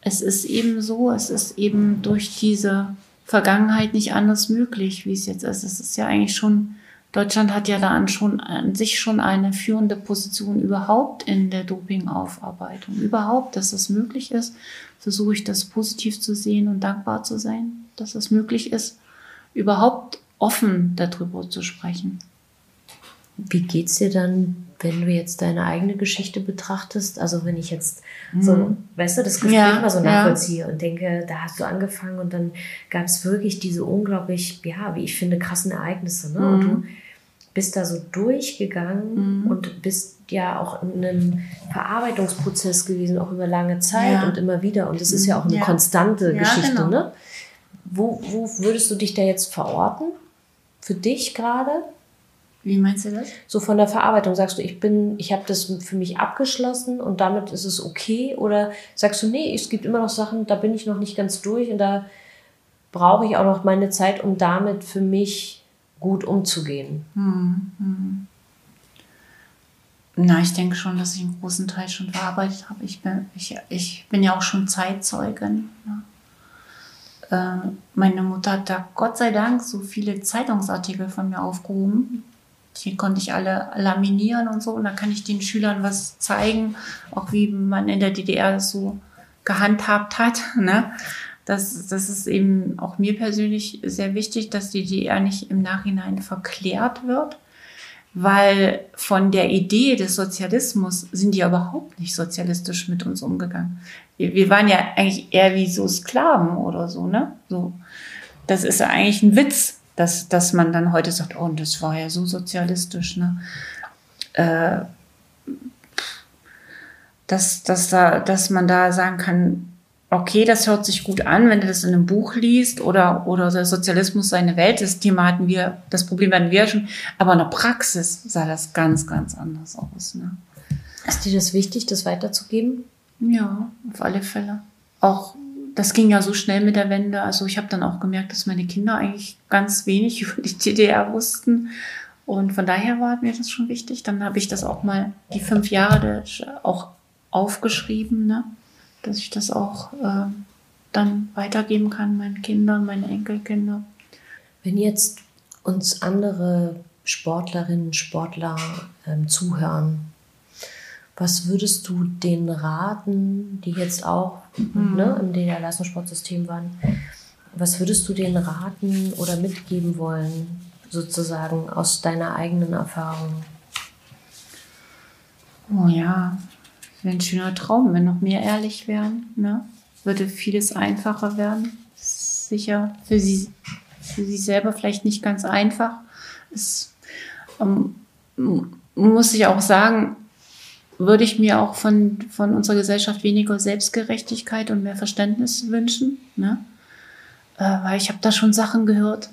es ist eben so, es ist eben durch diese Vergangenheit nicht anders möglich, wie es jetzt ist. Es ist ja eigentlich schon, Deutschland hat ja da an, schon, an sich schon eine führende Position überhaupt in der Dopingaufarbeitung. Überhaupt, dass es möglich ist, versuche ich das positiv zu sehen und dankbar zu sein, dass es möglich ist, überhaupt offen darüber zu sprechen. Wie geht's dir dann, wenn du jetzt deine eigene Geschichte betrachtest? Also wenn ich jetzt so, mhm. weißt du, das Gespräch ja, mal so nachvollziehe ja. und denke, da hast du angefangen und dann gab es wirklich diese unglaublich, ja, wie ich finde, krassen Ereignisse. Ne? Mhm. Und du bist da so durchgegangen mhm. und bist ja auch in einem Verarbeitungsprozess gewesen, auch über lange Zeit ja. und immer wieder. Und das ist ja auch eine konstante Geschichte. Genau. Ne? Wo, wo würdest du dich da jetzt verorten? Für dich gerade? Wie meinst du das? So von der Verarbeitung sagst du, ich bin, ich habe das für mich abgeschlossen und damit ist es okay? Oder sagst du, nee, es gibt immer noch Sachen, da bin ich noch nicht ganz durch und da brauche ich auch noch meine Zeit, um damit für mich gut umzugehen? Hm, hm. Na, ich denke schon, dass ich einen großen Teil schon verarbeitet habe. Ich bin, ich, ich bin ja auch schon Zeitzeugin. Ne? Äh, meine Mutter hat da Gott sei Dank so viele Zeitungsartikel von mir aufgehoben, die konnte ich alle laminieren und so. Und dann kann ich den Schülern was zeigen, auch wie man in der DDR so gehandhabt hat. *laughs* Ne? Das, das ist eben auch mir persönlich sehr wichtig, dass die DDR nicht im Nachhinein verklärt wird, weil von der Idee des Sozialismus sind die ja überhaupt nicht sozialistisch mit uns umgegangen. Wir, wir waren ja eigentlich eher wie so Sklaven oder so, ne? So, das ist ja eigentlich ein Witz, dass, dass man dann heute sagt, oh, und das war ja so sozialistisch, ne? Äh, dass, dass, da, dass man da sagen kann, okay, das hört sich gut an, wenn du das in einem Buch liest oder, oder der Sozialismus seine Welt, das Thema hatten wir, das Problem hatten wir schon, aber in der Praxis sah das ganz, ganz anders aus. Ne? Ist dir das wichtig, das weiterzugeben? Ja, auf alle Fälle. Auch das ging ja so schnell mit der Wende. Also ich habe dann auch gemerkt, dass meine Kinder eigentlich ganz wenig *laughs* über die DDR wussten. Und von daher war mir das schon wichtig. Dann habe ich das auch mal die fünf Jahre auch aufgeschrieben, ne? dass ich das auch äh, dann weitergeben kann, meinen Kindern, meinen Enkelkinder. Wenn jetzt uns andere Sportlerinnen, Sportler ähm, zuhören, was würdest du denen raten, die jetzt auch mhm. ne, im DDR-Leistungssportsystem waren? Was würdest du denen raten oder mitgeben wollen, sozusagen aus deiner eigenen Erfahrung? Oh ja, wäre ein schöner Traum, wenn noch mehr ehrlich wären. Ne? Würde vieles einfacher werden. Sicher für sie, für sie selber vielleicht nicht ganz einfach. Es ähm, muss ich auch sagen, würde ich mir auch von, von unserer Gesellschaft weniger Selbstgerechtigkeit und mehr Verständnis wünschen. Ne? Äh, weil ich habe da schon Sachen gehört.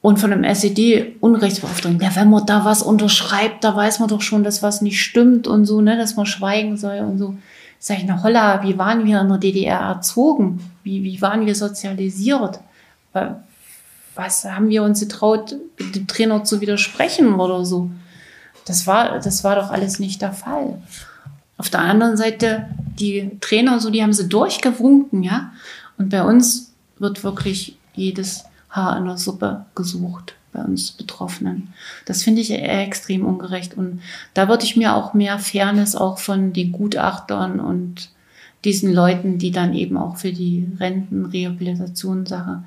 Und von einem SED-Unrechtsbeauftragten, ja, wenn man da was unterschreibt, da weiß man doch schon, dass was nicht stimmt und so, ne, dass man schweigen soll und so. Sag ich, na holla, wie waren wir in der DDR erzogen? Wie, wie waren wir sozialisiert? Was haben wir uns getraut, dem Trainer zu widersprechen oder so? Das war, das war doch alles nicht der Fall. Auf der anderen Seite, die Trainer, so, die haben sie durchgewunken, ja. Und bei uns wird wirklich jedes Haar in der Suppe gesucht, bei uns Betroffenen. Das finde ich extrem ungerecht. Und da würde ich mir auch mehr Fairness auch von den Gutachtern und diesen Leuten, die dann eben auch für die Rentenrehabilitationssache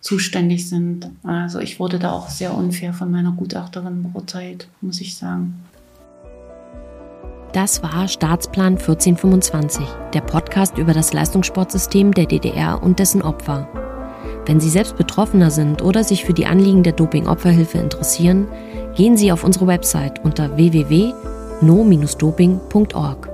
zuständig sind. Also ich wurde da auch sehr unfair von meiner Gutachterin beurteilt, muss ich sagen. Das war Staatsplan 1425, der Podcast über das Leistungssportsystem der DDR und dessen Opfer. Wenn Sie selbst Betroffener sind oder sich für die Anliegen der Doping-Opferhilfe interessieren, gehen Sie auf unsere Website unter www.no-doping.org.